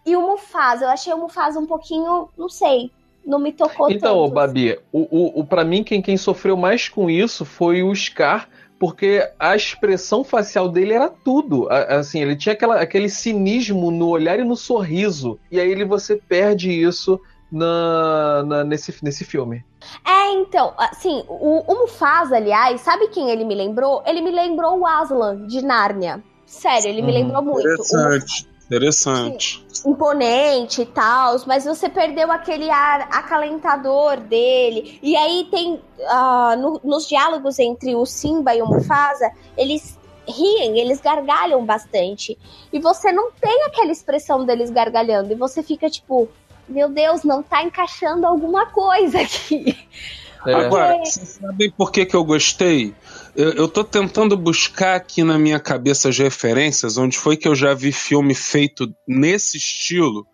E o Mufasa, eu achei o Mufasa um pouquinho, não sei, não me tocou
então,
tanto.
Então, Babi, o, o, o, para mim, quem, quem sofreu mais com isso foi o Scar, porque a expressão facial dele era tudo. Assim, ele tinha aquela, aquele cinismo no olhar e no sorriso. E aí ele, você perde isso na, na, nesse, nesse filme.
É, então, assim, o, o Mufasa, aliás, sabe quem ele me lembrou? Ele me lembrou o Aslan, de Nárnia. Sério, ele me uhum. lembrou muito.
Interessante. Interessante.
Imponente e tal, mas você perdeu aquele ar acalentador dele. E aí tem. Uh, no, nos diálogos entre o Simba e o Mufasa, eles riem, eles gargalham bastante. E você não tem aquela expressão deles gargalhando. E você fica tipo, meu Deus, não tá encaixando alguma coisa aqui.
É. Agora, vocês sabem por que, que eu gostei? Eu, eu tô tentando buscar aqui na minha cabeça as referências, onde foi que eu já vi filme feito nesse estilo.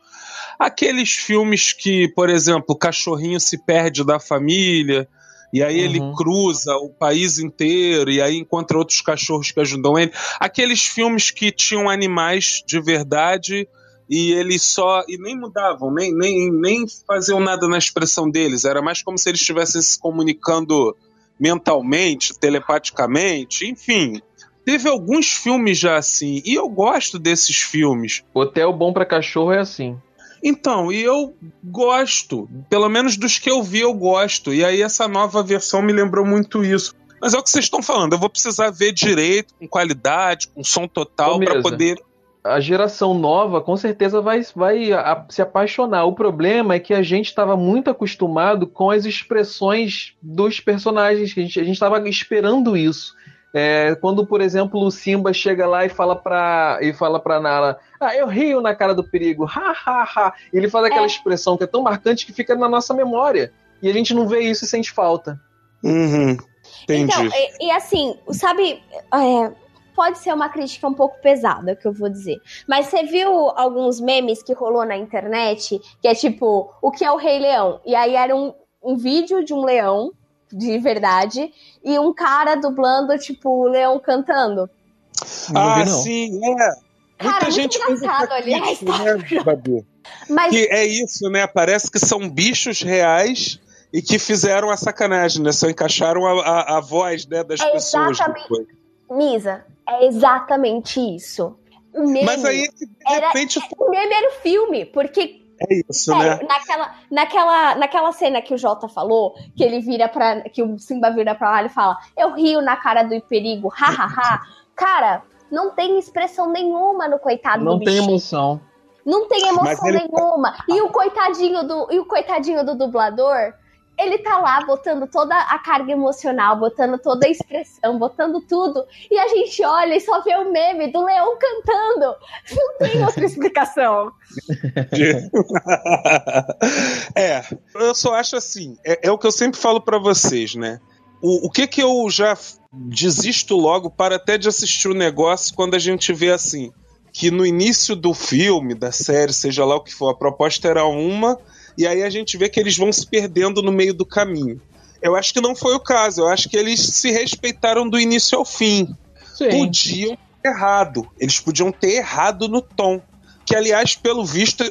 Aqueles filmes que, por exemplo, o cachorrinho se perde da família, e aí uhum. ele cruza o país inteiro, e aí encontra outros cachorros que ajudam ele. Aqueles filmes que tinham animais de verdade e eles só. e nem mudavam, nem, nem, nem faziam nada na expressão deles. Era mais como se eles estivessem se comunicando mentalmente, telepaticamente, enfim. Teve alguns filmes já assim, e eu gosto desses filmes.
Hotel Bom para Cachorro é assim.
Então, e eu gosto. Pelo menos dos que eu vi, eu gosto. E aí essa nova versão me lembrou muito isso. Mas é o que vocês estão falando. Eu vou precisar ver direito, com qualidade, com som total, para poder.
A geração nova com certeza vai, vai a, se apaixonar. O problema é que a gente estava muito acostumado com as expressões dos personagens, que a gente estava esperando isso. É, quando, por exemplo, o Simba chega lá e fala pra, e fala pra Nala: Ah, eu rio na cara do perigo, ha, ha, ha. Ele faz aquela é. expressão que é tão marcante que fica na nossa memória. E a gente não vê isso e sente falta.
Uhum. Entendi.
Então, e, e assim, sabe, é, pode ser uma crítica um pouco pesada, que eu vou dizer. Mas você viu alguns memes que rolou na internet, que é tipo, o que é o Rei Leão? E aí era um, um vídeo de um leão de verdade, e um cara dublando, tipo, o leão cantando.
ah, sim, é.
Cara, Muita gente engraçado, aliás. Né,
Babu? Mas... Que é isso, né? Parece que são bichos reais e que fizeram a sacanagem, né? Só encaixaram a, a, a voz né, das é pessoas.
Exatamente. Misa, é exatamente isso. O meme
Mas aí, de repente.
Era, o meme era o filme, porque
é isso, né?
Naquela, naquela, naquela cena que o Jota falou, que ele vira para que o Simba vira pra lá e fala: Eu rio na cara do perigo, hahaha. Cara, não tem expressão nenhuma no coitado
não
do
Não tem emoção.
Não tem emoção ele... nenhuma. E o coitadinho do, e o coitadinho do dublador, ele tá lá botando toda a carga emocional, botando toda a expressão, botando tudo. E a gente olha e só vê o meme do leão cantando. Não tem outra explicação.
é, eu só acho assim, é, é o que eu sempre falo para vocês, né? O, o que que eu já desisto logo para até de assistir o negócio quando a gente vê assim, que no início do filme, da série, seja lá o que for, a proposta era uma e aí a gente vê que eles vão se perdendo no meio do caminho. Eu acho que não foi o caso, eu acho que eles se respeitaram do início ao fim. Sim. Podiam ter errado, eles podiam ter errado no tom. Que, aliás, pelo visto,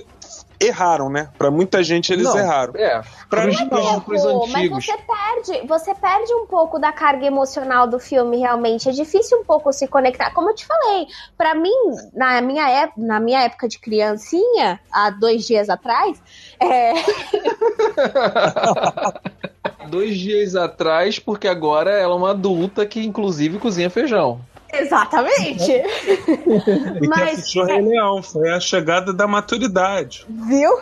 erraram, né? Para muita gente eles não, erraram.
É,
para os antigos. Mas você perde, você perde um pouco da carga emocional do filme, realmente. É difícil um pouco se conectar. Como eu te falei, para mim, na minha, época, na minha época de criancinha, há dois dias atrás, é...
dois dias atrás, porque agora ela é uma adulta que, inclusive, cozinha feijão.
Exatamente.
e Mas, que Rei Leão, foi a chegada da maturidade.
Viu?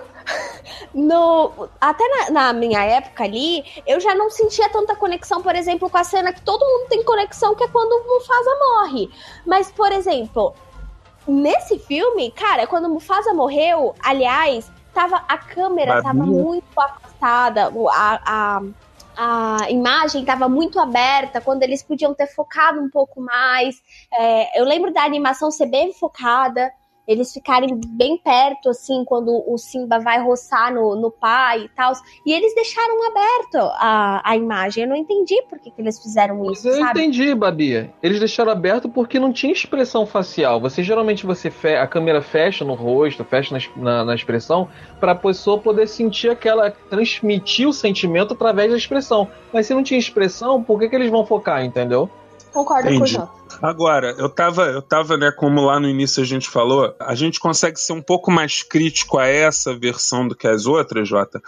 No, até na, na, minha época ali, eu já não sentia tanta conexão, por exemplo, com a cena que todo mundo tem conexão, que é quando o Mufasa morre. Mas, por exemplo, nesse filme, cara, quando o Mufasa morreu, aliás, tava, a câmera Babinha. tava muito afastada, a, a a imagem estava muito aberta, quando eles podiam ter focado um pouco mais. É, eu lembro da animação ser bem focada eles ficarem bem perto, assim, quando o Simba vai roçar no, no pai e tal. E eles deixaram aberto a, a imagem. Eu não entendi por que, que eles fizeram isso.
Eu
sabe?
entendi, Babia. Eles deixaram aberto porque não tinha expressão facial. Você geralmente você fe a câmera fecha no rosto, fecha na, na, na expressão, para a pessoa poder sentir aquela. transmitir o sentimento através da expressão. Mas se não tinha expressão, por que, que eles vão focar, entendeu?
Concordo Entendi. com o Jota.
Agora, eu tava, eu tava, né, como lá no início a gente falou, a gente consegue ser um pouco mais crítico a essa versão do que as outras, Jota,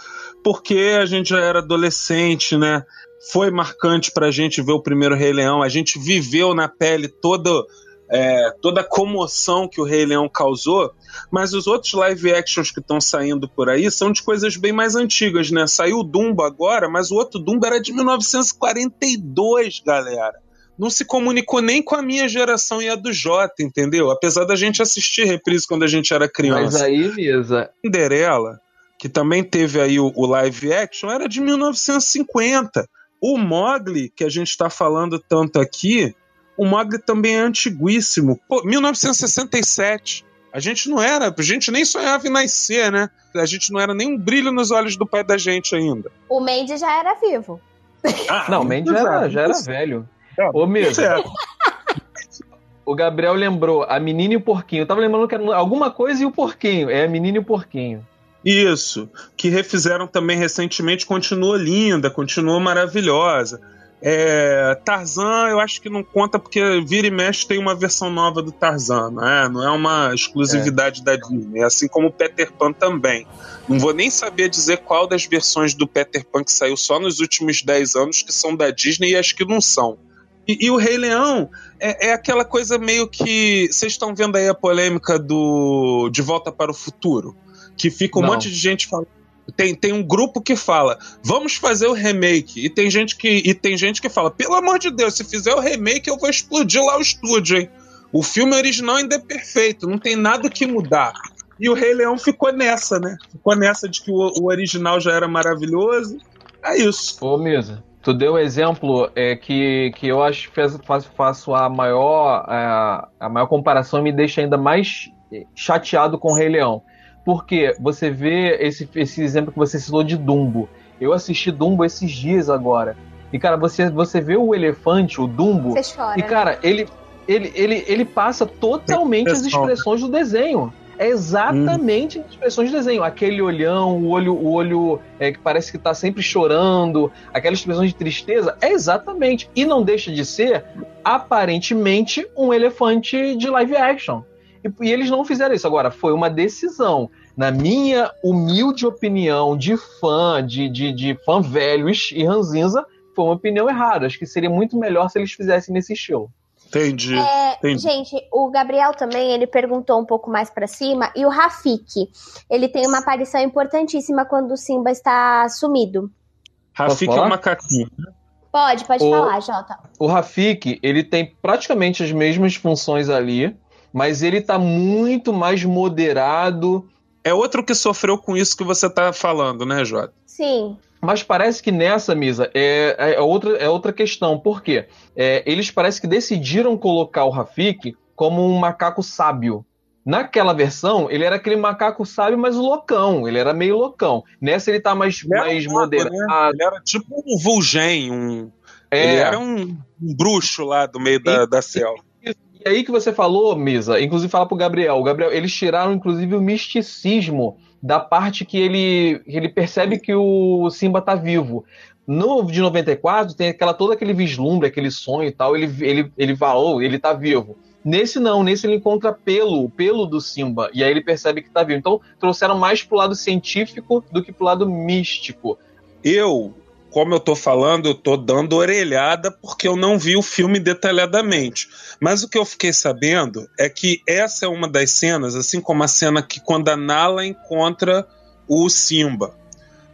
porque a gente já era adolescente, né? Foi marcante pra gente ver o primeiro Rei Leão, a gente viveu na pele toda, é, toda a comoção que o Rei Leão causou, mas os outros live actions que estão saindo por aí são de coisas bem mais antigas, né? Saiu o Dumbo agora, mas o outro Dumbo era de 1942, galera não se comunicou nem com a minha geração e a do Jota, entendeu? Apesar da gente assistir reprise quando a gente era criança.
Mas aí, Misa.
Cinderela, que também teve aí o, o live action, era de 1950. O Mogli, que a gente está falando tanto aqui, o Mogli também é antiguíssimo. Pô, 1967. A gente não era, a gente nem sonhava em nascer, né? A gente não era nem um brilho nos olhos do pai da gente ainda.
O Mandy já era vivo.
Ah, não, o Mandy já era, já era velho. Ô, mesmo. O Gabriel lembrou a menina e o porquinho. Eu tava lembrando que era alguma coisa e o porquinho. É a menina e o porquinho.
Isso. Que refizeram também recentemente, continua linda, continua maravilhosa. É, Tarzan, eu acho que não conta porque vira e mexe tem uma versão nova do Tarzan, né? não é uma exclusividade é. da Disney, assim como o Peter Pan também. Não vou nem saber dizer qual das versões do Peter Pan que saiu só nos últimos 10 anos que são da Disney e as que não são. E, e o Rei Leão é, é, aquela coisa meio que. Vocês estão vendo aí a polêmica do De Volta para o Futuro? Que fica um não. monte de gente falando tem, tem um grupo que fala, vamos fazer o remake. E tem gente que e tem gente que fala, pelo amor de Deus, se fizer o remake, eu vou explodir lá o estúdio, hein? O filme original ainda é perfeito, não tem nada que mudar. E o Rei Leão ficou nessa, né? Ficou nessa de que o, o original já era maravilhoso. É isso.
Ô, Misa, tu deu um exemplo é, que, que eu acho que faço, faço a maior a, a maior comparação e me deixa ainda mais chateado com o Rei Leão. Porque você vê esse, esse exemplo que você citou de Dumbo. Eu assisti Dumbo esses dias agora. E, cara, você, você vê o elefante, o Dumbo. Você chora. E, cara, ele, ele, ele, ele passa totalmente as expressões do desenho. É exatamente hum. expressões do desenho. Aquele olhão, o olho, o olho é, que parece que está sempre chorando, aquela expressão de tristeza. É exatamente. E não deixa de ser, aparentemente, um elefante de live action. E, e, eles não fizeram isso. Agora, foi uma decisão. Na minha humilde opinião de fã, de, de, de fã velhos e ranzinza, foi uma opinião errada. Acho que seria muito melhor se eles fizessem nesse show.
Entendi,
é,
entendi.
Gente, o Gabriel também, ele perguntou um pouco mais para cima. E o Rafik, ele tem uma aparição importantíssima quando o Simba está sumido.
Rafik é um macaquinho.
Pode, pode o, falar, Jota.
O Rafik, ele tem praticamente as mesmas funções ali mas ele tá muito mais moderado.
É outro que sofreu com isso que você tá falando, né, Jota?
Sim.
Mas parece que nessa, Misa, é, é, outra, é outra questão. Por quê? É, eles parece que decidiram colocar o Rafik como um macaco sábio. Naquela versão, ele era aquele macaco sábio, mas loucão. Ele era meio loucão. Nessa, ele tá mais, ele mais um moderado. Né?
Ele era tipo um vulgem, um. É. Ele era um, um bruxo lá do meio da, da selva.
E aí que você falou, Misa, inclusive fala pro Gabriel. O Gabriel, eles tiraram inclusive o misticismo da parte que ele, ele percebe que o Simba tá vivo. No de 94 tem aquela todo aquele vislumbre, aquele sonho e tal, ele ele ele falou, ele tá vivo. Nesse não, nesse ele encontra pelo, pelo do Simba, e aí ele percebe que tá vivo. Então trouxeram mais pro lado científico do que pro lado místico.
Eu como eu tô falando, eu tô dando orelhada porque eu não vi o filme detalhadamente. Mas o que eu fiquei sabendo é que essa é uma das cenas, assim como a cena que quando a Nala encontra o Simba,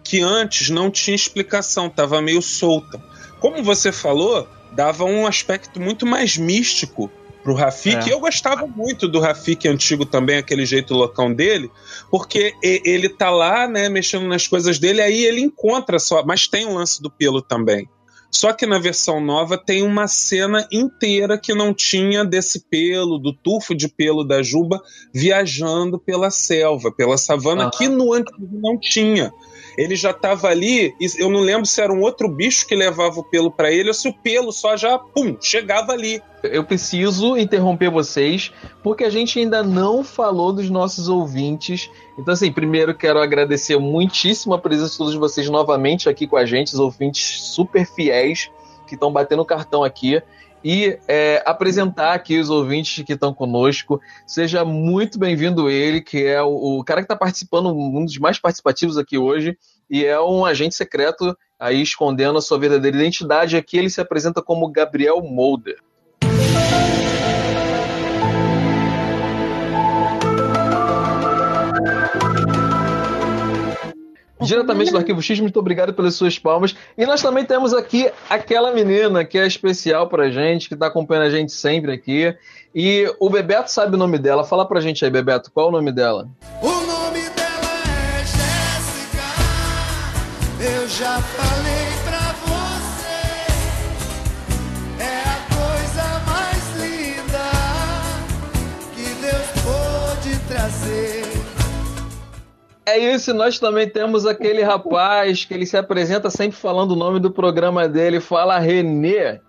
que antes não tinha explicação, tava meio solta. Como você falou, dava um aspecto muito mais místico pro Rafik. É. Eu gostava muito do Rafik antigo também, aquele jeito loucão dele, porque ele tá lá, né, mexendo nas coisas dele, aí ele encontra só, mas tem um lance do pelo também. Só que na versão nova tem uma cena inteira que não tinha desse pelo, do tufo de pelo da Juba viajando pela selva, pela savana, uhum. que no antigo não tinha ele já estava ali, e eu não lembro se era um outro bicho que levava o pelo para ele ou se o pelo só já, pum, chegava ali.
Eu preciso interromper vocês, porque a gente ainda não falou dos nossos ouvintes. Então, assim, primeiro quero agradecer muitíssimo a presença de todos vocês novamente aqui com a gente, os ouvintes super fiéis que estão batendo cartão aqui e é, apresentar aqui os ouvintes que estão conosco. Seja muito bem-vindo ele, que é o, o cara que está participando, um dos mais participativos aqui hoje, e é um agente secreto aí escondendo a sua verdadeira identidade. Aqui ele se apresenta como Gabriel Molder. Diretamente do Arquivo X. Muito obrigado pelas suas palmas. E nós também temos aqui aquela menina que é especial pra gente, que tá acompanhando a gente sempre aqui. E o Bebeto sabe o nome dela. Fala pra gente aí, Bebeto, qual é o nome dela?
O nome dela é Jéssica. Eu já falei É
isso, nós também temos aquele rapaz que ele se apresenta sempre falando o nome do programa dele, fala Renê.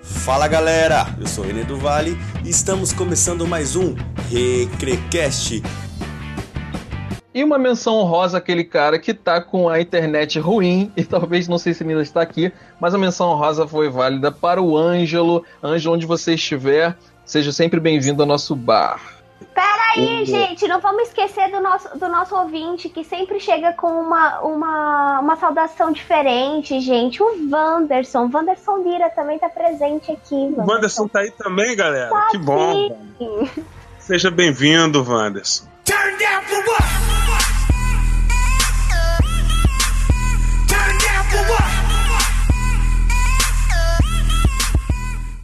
Fala galera, eu sou Renê do Vale e estamos começando mais um Recrecast.
E uma menção honrosa aquele cara que tá com a internet ruim e talvez não sei se ainda está aqui, mas a menção honrosa foi válida para o Ângelo. Ângelo, onde você estiver, seja sempre bem-vindo ao nosso bar.
Peraí,
Uhum.
gente, não vamos esquecer do nosso, do nosso ouvinte que sempre chega com uma, uma, uma saudação diferente, gente. O Wanderson. Wanderson Lira também tá presente aqui.
O Wanderson tá aí também, galera.
Tá
que bom.
sim.
Seja bem-vindo, Wanderson.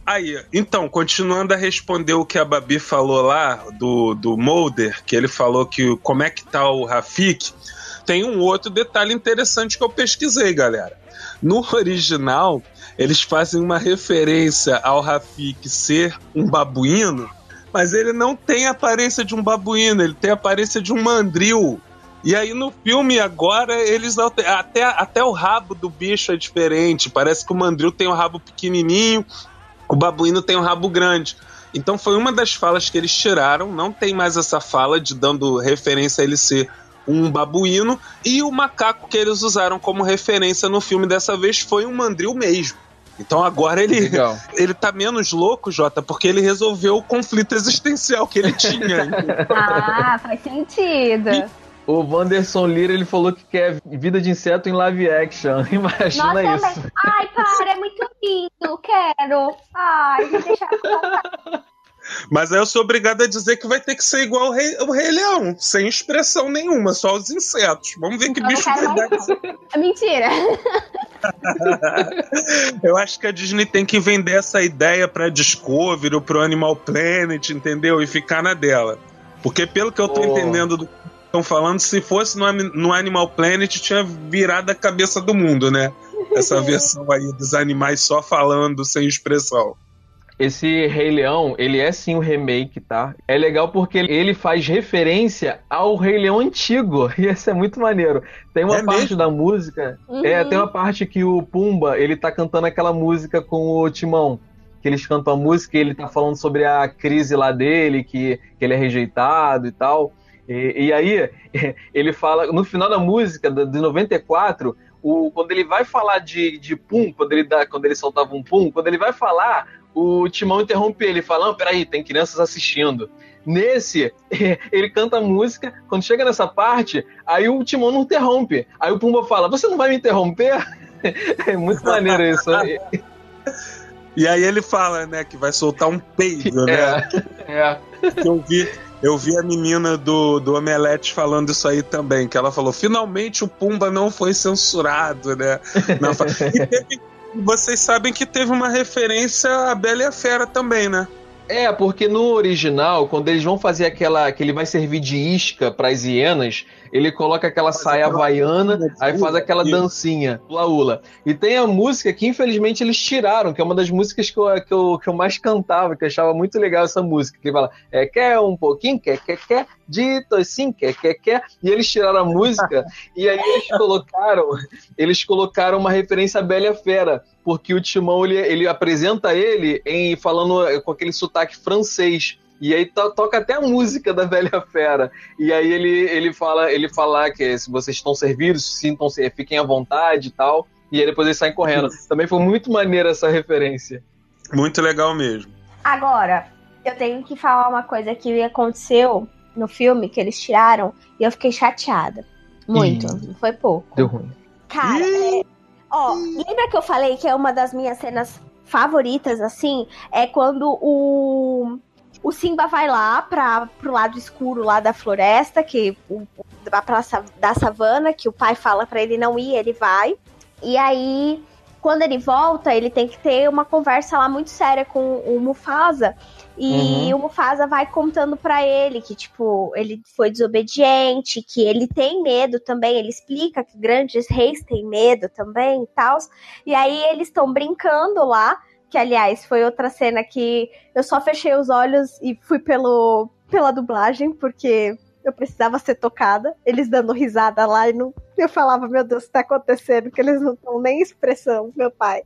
Aí, então, continuando a responder o que a Babi falou lá, do, do Mulder, que ele falou que como é que tá o Rafik, tem um outro detalhe interessante que eu pesquisei, galera. No original, eles fazem uma referência ao Rafik ser um babuíno, mas ele não tem a aparência de um babuíno, ele tem a aparência de um mandril. E aí no filme agora eles até, até o rabo do bicho é diferente. Parece que o mandril tem um rabo pequenininho, o babuíno tem um rabo grande. Então foi uma das falas que eles tiraram, não tem mais essa fala de dando referência a ele ser um babuíno e o macaco que eles usaram como referência no filme dessa vez foi um mandril mesmo. Então agora ele
Legal.
ele tá menos louco, Jota, porque ele resolveu o conflito existencial que ele tinha.
Ah, faz sentido.
O Wanderson Lira ele falou que quer vida de inseto em live action. Imagina
Nossa,
isso.
mas... Ai, para, é muito lindo. Quero. Ai, vou deixar.
Mas aí eu sou obrigado a dizer que vai ter que ser igual o Rei, o Rei Leão, sem expressão nenhuma, só os insetos. Vamos ver que
Eu
bicho vai dar.
É Mentira.
Eu acho que a Disney tem que vender essa ideia pra Discovery ou pro Animal Planet, entendeu? E ficar na dela. Porque pelo que eu tô
Oh.
entendendo do estão falando, se fosse no, no Animal Planet, tinha virado a cabeça do mundo, né? Essa versão aí dos animais só falando sem expressão.
Esse Rei Leão, ele é sim um remake, tá? É legal porque ele faz referência ao Rei Leão antigo. E isso é muito maneiro. Tem uma
É
parte
mesmo?
da música. É,
Uhum.
tem uma parte que o Pumba, ele tá cantando aquela música com o Timão. Que eles cantam a música e ele tá falando sobre a crise lá dele, que, que ele é rejeitado e tal. E, e aí, ele fala, no final da música, de 94, o, quando ele vai falar de, de pum, quando ele, dá, quando ele soltava um pum, quando ele vai falar, o Timão interrompe ele, fala, não, peraí, tem crianças assistindo. Nesse, ele canta a música, quando chega nessa parte, aí o Timão não interrompe. Aí o Pumba fala, você não vai me interromper? É muito maneiro isso.
E aí ele fala, né, que vai soltar um peido, né?
É, é.
Eu vi, eu vi a menina do, do Omelete falando isso aí também, que ela falou, finalmente o Pumba não foi censurado, né? Não, e teve- vocês sabem que teve uma referência à Bela e a Fera também, né?
É, porque no original, quando eles vão fazer aquela. que ele vai servir de isca para as hienas, ele coloca aquela saia
aquela-
havaiana, aí faz aquela dancinha, ula-ula. E tem a música que infelizmente eles tiraram, que é uma das músicas que eu, que eu, que eu mais cantava, que eu achava muito legal essa música. Que ele fala, é, quer um pouquinho, quer, quer, quer, dito assim, quer, quer, quer. E eles tiraram a música, e aí eles colocaram, eles colocaram uma referência à Bela Fera. Porque o Timão ele, ele apresenta ele em falando com aquele sotaque francês. E aí to- toca até a música da Velha Fera. E aí ele, ele fala ele fala que se vocês estão servidos, sintam-se, fiquem à vontade e tal. E aí depois eles saem correndo. Também foi muito maneira essa referência.
Muito legal mesmo.
Agora, eu tenho que falar uma coisa que aconteceu no filme que eles tiraram e eu fiquei chateada. Muito.
Ih.
Não foi pouco.
Deu ruim.
Cara, é- ó, lembra que eu falei que é uma das minhas cenas favoritas, assim? É quando o, o Simba vai lá pra, pro lado escuro lá da floresta, que o, da praça da savana, que o pai fala pra ele não ir, ele vai. E aí, quando ele volta, ele tem que ter uma conversa lá muito séria com o Mufasa. E o Mufasa vai contando pra ele que, tipo, ele foi desobediente, que ele tem medo também. Ele explica que grandes reis têm medo também e tal. E aí eles estão brincando lá, que aliás foi outra cena que eu só fechei os olhos e fui pelo, pela dublagem, porque eu precisava ser tocada. Eles dando risada lá e não. Eu falava, meu Deus, o que tá acontecendo? Que eles não estão nem em expressão, meu pai.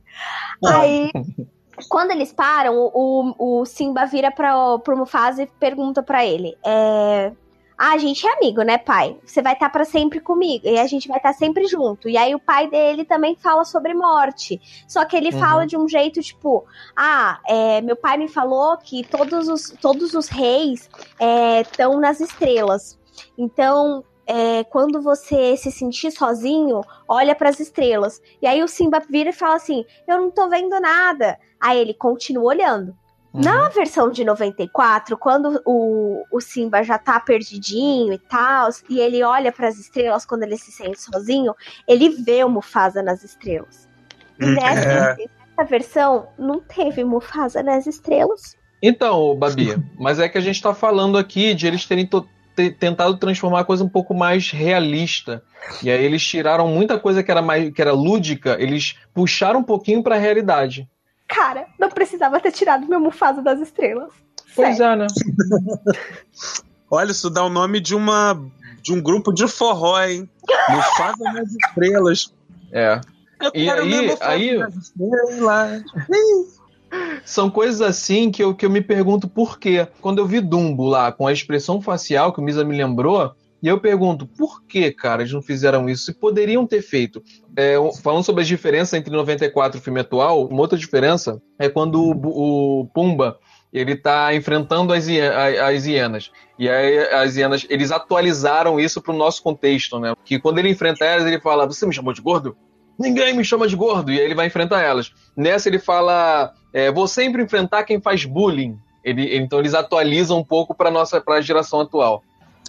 Aí quando eles param, o, o Simba vira para pro Mufasa e pergunta pra ele: é, Ah, a gente é amigo, né, pai? Você vai estar para sempre comigo e a gente vai estar sempre junto. E aí o pai dele também fala sobre morte. Só que ele
Uhum.
fala de um jeito tipo: Ah, é, meu pai me falou que todos os, todos os reis estão nas estrelas. Então, é, quando você se sentir sozinho, olha para as estrelas. E aí o Simba vira e fala assim: Eu não tô vendo nada. Aí ele continua olhando.
Uhum.
Na versão de 94, quando o, o Simba já tá perdidinho e tal, e ele olha para as estrelas quando ele se sente sozinho, ele vê o Mufasa nas estrelas. E
Hum,
nessa,
é.
nessa versão, não teve Mufasa nas estrelas.
Então, Babi, mas é que a gente tá falando aqui de eles terem tentado transformar a coisa um pouco mais realista. E aí eles tiraram muita coisa que era mais que era lúdica, eles puxaram um pouquinho pra realidade.
Cara, não precisava ter tirado meu Mufasa das estrelas.
Pois
Sério.
é, né?
Olha, isso dá o nome de uma de um grupo de forró, hein? Mufasa nas estrelas.
É.
Eu
E
quero
aí- aí-
estrelas.
São coisas assim que eu, que eu me pergunto por quê. Quando eu vi Dumbo lá com a expressão facial que o Misa me lembrou, e eu pergunto, por que, cara, eles não fizeram isso? Se poderiam ter feito. É, falando sobre as diferenças entre 94 e o filme atual, uma outra diferença é quando o, o Pumba ele tá enfrentando as, as hienas. E aí as hienas, eles atualizaram isso pro nosso contexto, né? Que quando ele enfrenta elas, ele fala, você me chamou de gordo? Ninguém me chama de gordo. E aí ele vai enfrentar elas. Nessa ele fala, é, vou sempre enfrentar quem faz bullying. Ele- então eles atualizam um pouco para nossa pra geração atual.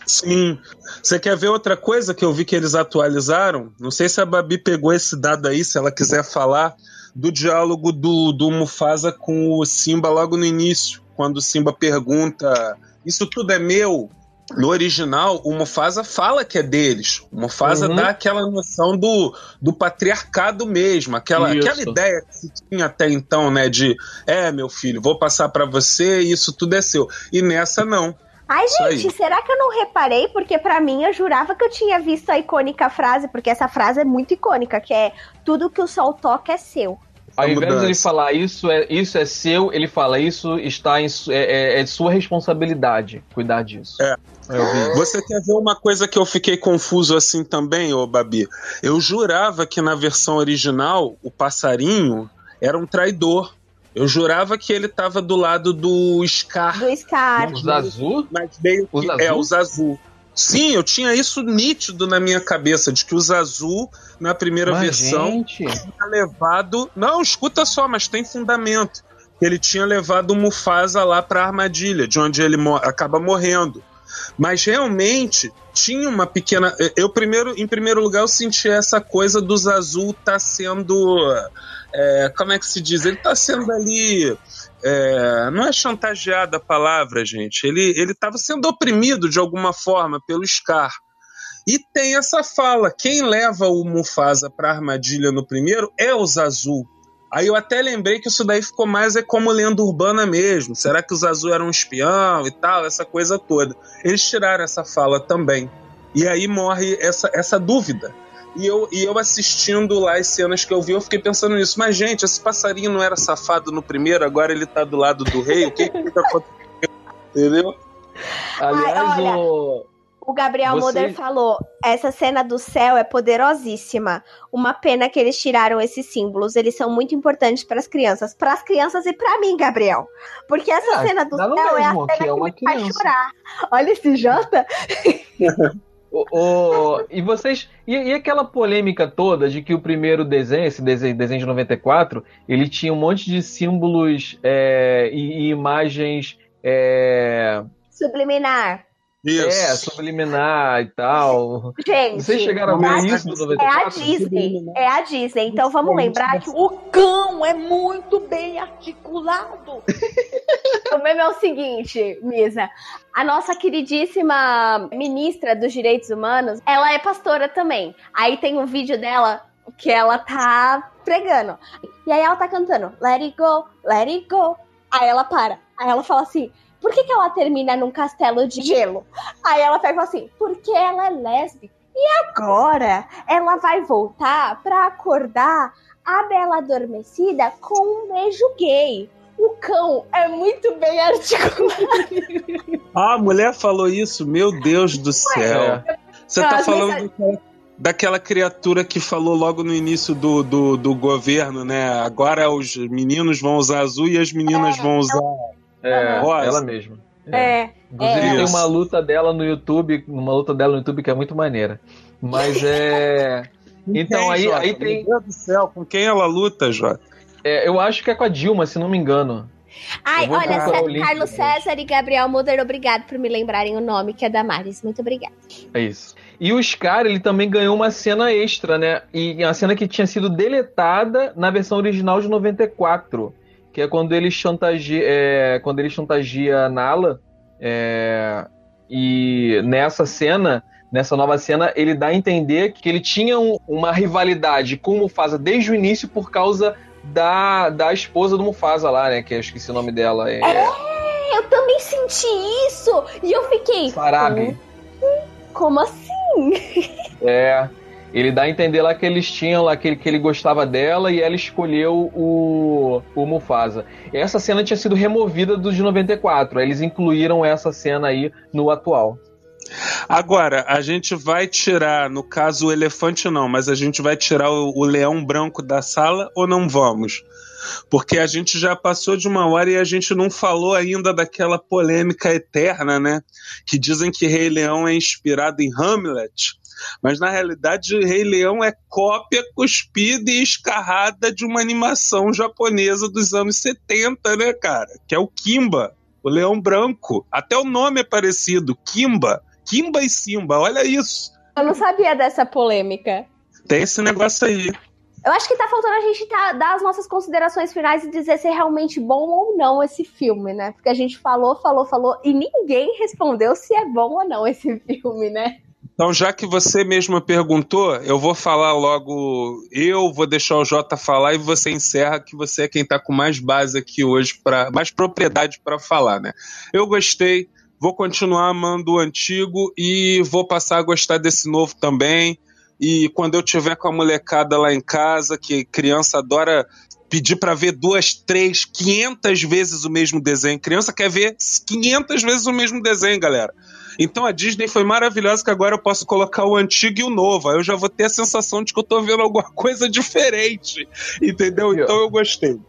Sim. Você quer ver outra coisa que eu vi que eles atualizaram? Não sei se a Babi pegou esse dado aí, se ela quiser falar do diálogo do, do Mufasa com o Simba logo no início, quando o Simba pergunta: Isso tudo é meu? No original, o Mufasa fala que é deles. O Mufasa
Uhum.
dá aquela noção do, do patriarcado mesmo, aquela,
Isso.
aquela ideia que se tinha até então, né? De é, meu filho, vou passar pra você isso tudo é seu. E nessa não.
Ai, gente, será que eu não reparei? Porque pra mim eu jurava que eu tinha visto a icônica frase, porque essa frase é muito icônica, que é tudo que o sol toca é seu.
Ao invés de ele falar isso é, isso é seu, ele fala isso está em, su- é, é- é de sua responsabilidade cuidar disso.
É.
Eu vi.
Você quer ver uma coisa que eu fiquei confuso assim também, ô Babi? Eu jurava que na versão original o passarinho era um traidor. Eu jurava que ele tava do lado do Scar,
Do Scar.
O Zazu?
mas meio que
Zazu?
é o Zazu. Sim, eu tinha isso nítido na minha cabeça de que o Zazu na primeira
Mas,
versão
gente,
tinha levado. Não, escuta só, mas tem fundamento. Ele tinha levado o Mufasa lá pra armadilha, de onde ele mo- acaba morrendo. Mas realmente tinha uma pequena. Eu primeiro, em primeiro lugar, eu senti essa coisa do Zazu tá sendo. é, como é que se diz? Ele tá sendo ali. é, não é chantageada a palavra, gente. Ele ele estava sendo oprimido de alguma forma pelo Scar. E tem essa fala: quem leva o Mufasa pra armadilha no primeiro é o Zazu. Aí eu até lembrei que isso daí ficou mais é como lenda urbana mesmo. Será que o Zazu era um espião e tal? Essa coisa toda. Eles tiraram essa fala também. E aí morre essa, essa dúvida. E eu, e eu assistindo lá as cenas que eu vi, eu fiquei pensando nisso. Mas, gente, esse passarinho não era safado no primeiro, agora ele tá do lado do rei. O que que tá acontecendo? Entendeu?
aliás,
Ai, olha.
o...
O Gabriel
Você-
Moder falou: essa cena do céu é poderosíssima. Uma pena que eles tiraram esses símbolos. Eles são muito importantes para as crianças. Para as crianças e para mim, Gabriel. Porque essa
É,
cena do céu é a
mesmo,
cena
que
que,
é uma
me faz
criança.
chorar. Olha esse Jota.
O- o- e vocês. E, e aquela polêmica toda de que o primeiro desenho, esse desenho, desenho de 94, ele tinha um monte de símbolos é, e, e imagens. É,
Subliminar.
Isso.
é, subliminar e tal.
Gente,
Vocês chegaram a
é
ver
a-
isso no
É a
94?
Disney. É a Disney. Então vamos lembrar que o
O cão é muito bem articulado.
O meme é o seguinte, Misa. A nossa queridíssima ministra dos direitos humanos, ela é pastora também. Aí tem um vídeo dela que ela tá pregando. E aí ela tá cantando Let it go, let it go. Aí ela para. Aí ela fala assim: por que, que ela termina num castelo de gelo? Aí ela pega fala assim: porque ela é lésbica. E agora ela vai voltar pra acordar a Bela Adormecida com um beijo gay. O cão é muito bem articulado.
Ah, a mulher falou isso? Meu Deus do céu. Você tá falando daquela, criatura que falou logo no início do, do, do governo, né? Agora os meninos vão usar azul e as meninas vão usar.
É,
Rosa.
ela mesma.
É.
Inclusive
É.
tem uma luta dela no YouTube, uma luta dela no YouTube que é muito maneira. Mas é. Então
Quem,
aí,
Jota?
aí tem.
Meu Deus do céu, com quem ela luta, Jota?
é, eu acho que é com a Dilma, se não me engano.
Ai, olha, Cé- Carlos. César e Gabriel Muller, obrigado por me lembrarem o nome, que é Damares. Muito obrigada.
É isso. E o Scar, ele também ganhou uma cena extra, né? E uma cena que tinha sido deletada na versão original de 94. Que é quando ele chantageia, é, quando ele chantageia a Nala. é, e nessa cena, nessa nova cena, ele dá a entender que ele tinha um- uma rivalidade com o Mufasa desde o início por causa da, da esposa do Mufasa lá, né? Que eu esqueci o nome dela. É,
Eu também senti isso! E eu fiquei.
Farabi.
Como assim?
É. Ele dá a entender lá que eles tinham lá que ele, que ele gostava dela e ela escolheu o, o Mufasa. Essa cena tinha sido removida do de 94. Aí eles incluíram essa cena aí no atual.
Agora, a gente vai tirar, no caso o elefante não, mas a gente vai tirar o, o leão branco da sala ou não vamos? Porque a gente já passou de uma hora e a gente não falou ainda daquela polêmica eterna, né? Que dizem que Rei Leão é inspirado em Hamlet, mas na realidade Rei Leão é cópia cuspida e escarrada de uma animação japonesa dos anos 70, né, cara? Que é o Kimba, o leão branco. Até o nome é parecido, Kimba. Kimba e Simba, olha isso.
Eu não sabia dessa polêmica.
Tem esse negócio aí.
Eu acho que tá faltando a gente tá- dar as nossas considerações finais e dizer se é realmente bom ou não esse filme, né? Porque a gente falou, falou, falou e ninguém respondeu se é bom ou não esse filme, né?
Então, já que você mesma perguntou, eu vou falar logo. Eu vou deixar o Jota falar e você encerra, que você é quem está com mais base aqui hoje, para mais propriedade para falar, né? Eu gostei, vou continuar amando o antigo e vou passar a gostar desse novo também. E quando eu tiver com a molecada lá em casa, que criança adora pedir para ver duas, três, quinhentas vezes o mesmo desenho. Criança quer ver 500 vezes o mesmo desenho, galera. Então a Disney foi maravilhosa que agora eu posso colocar o antigo e o novo. Aí eu já vou ter a sensação de que eu tô vendo alguma coisa diferente. Entendeu? Então eu gostei.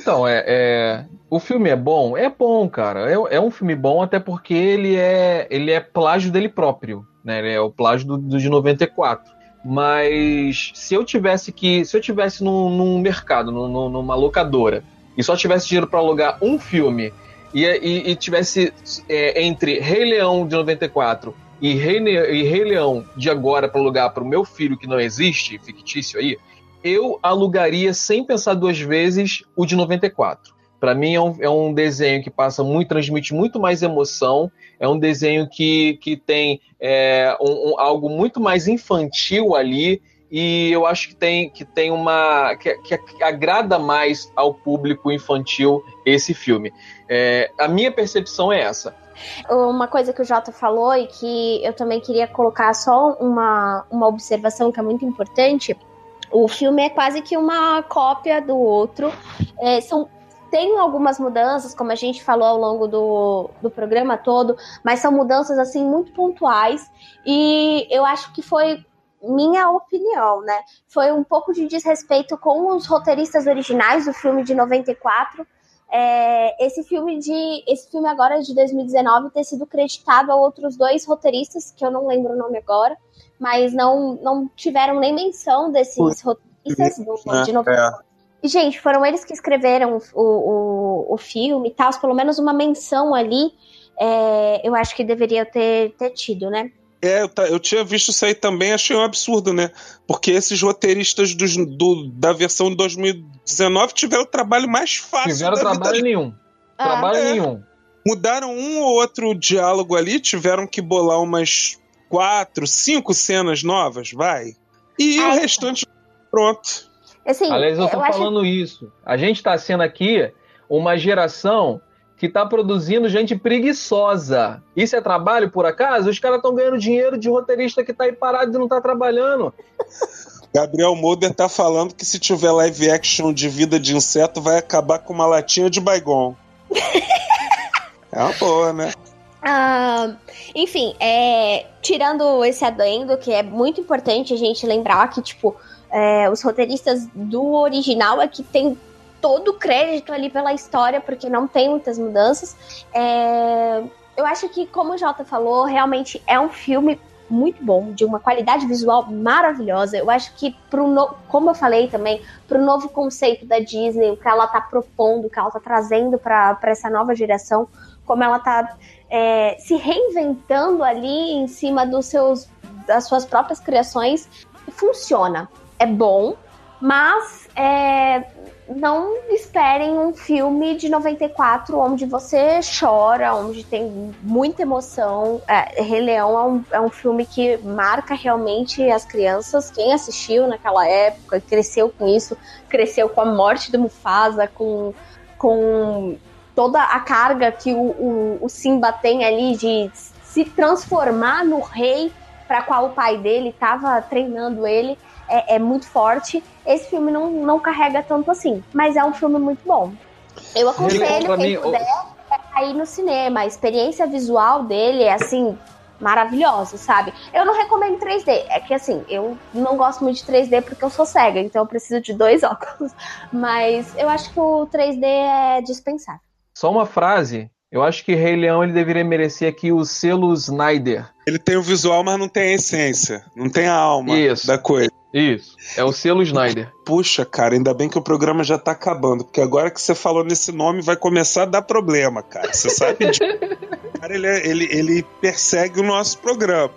Então, é, é- o filme é bom? É bom, cara. É, é um filme bom até porque ele é, ele é plágio dele próprio, né? Ele é o plágio do, do de 94. Mas se eu tivesse que. Se eu tivesse num, num mercado, num- num- numa locadora, e só tivesse dinheiro para alugar um filme e, e, e tivesse é, entre Rei Leão de 94 e Rei, e Rei Leão de agora para alugar para o meu filho que não existe, fictício aí, eu alugaria sem pensar duas vezes o de 94. Para mim é um, é um desenho que passa muito, transmite muito mais emoção. É um desenho que, que tem é, um- um- algo muito mais infantil ali e eu acho que tem, que tem uma que, que agrada mais ao público infantil esse filme. É, a minha percepção é essa.
Uma coisa que o Jota falou e que eu também queria colocar só uma, uma observação que é muito importante. O filme é quase que uma cópia do outro. É, são, tem algumas mudanças, como a gente falou ao longo do, do programa todo, mas são mudanças assim muito pontuais. E eu acho que foi minha opinião, né? Foi um pouco de desrespeito com os roteiristas originais do filme de 94 é, esse filme de esse filme agora de 2019 ter sido creditado a outros dois roteiristas que eu não lembro o nome agora mas não não tiveram nem menção desses roteiristas do, de 94 e gente foram eles que escreveram o, o, o filme e tal pelo menos uma menção ali é, eu acho que deveria ter, ter tido né
É, eu, eu tinha visto isso aí também, achei um absurdo, né? Porque esses roteiristas dos- do- da versão de 2019 tiveram o trabalho mais fácil.
Tiveram
da vida
trabalho nenhum.
Ah,
Trabalho
é.
nenhum.
mudaram um ou outro diálogo ali, tiveram que bolar umas quatro, cinco cenas novas, vai. E
Ah,
o restante, pronto.
assim
Aliás, eu tô
eu acho
falando isso. A gente tá sendo aqui uma geração que tá produzindo gente preguiçosa. Isso é trabalho, por acaso? Os caras estão ganhando dinheiro de roteirista que tá aí parado e não tá trabalhando.
Gabriel Mulder tá falando que se tiver live action de vida de inseto, vai acabar com uma latinha de Baigon. é uma boa, né?
Ah, enfim, é, tirando esse adendo, que é muito importante a gente lembrar que, tipo, é, os roteiristas do original é que tem todo o crédito ali pela história, porque não tem muitas mudanças. É, eu acho que, como o Jota falou, realmente é um filme muito bom, de uma qualidade visual maravilhosa. Eu acho que, pro no... como eu falei também, para o novo conceito da Disney, o que ela está propondo, o que ela está trazendo para essa nova geração, como ela está é, se reinventando ali em cima dos seus, das suas próprias criações, funciona. É bom, mas é, não esperem um filme de 94 onde você chora, onde tem muita emoção. É, Rei Leão é um, é um filme que marca realmente as crianças. Quem assistiu naquela época, cresceu com isso, cresceu com a morte do Mufasa, com, com toda a carga que o, o, o Simba tem ali de se transformar no rei para qual o pai dele estava treinando ele é, é, muito forte. Esse filme não, não carrega tanto assim, mas é um filme muito bom. Eu aconselho quem mim, puder é ir no cinema. A experiência visual dele é assim maravilhosa, sabe? Eu não recomendo 3D. É que assim, eu não gosto muito de 3D porque eu sou cega, então eu preciso de dois óculos. Mas eu acho que o 3D é dispensável.
Só uma frase eu acho que Rei Leão ele deveria merecer aqui o selo Snyder.
Ele tem o visual, mas não tem a essência, não tem a alma
Isso.
da coisa.
Isso, é o selo Snyder.
Puxa, cara, ainda bem que o programa já tá acabando, porque agora que você falou nesse nome vai começar a dar problema, cara. Você sabe disso. cara, ele, é, ele, ele persegue o nosso programa.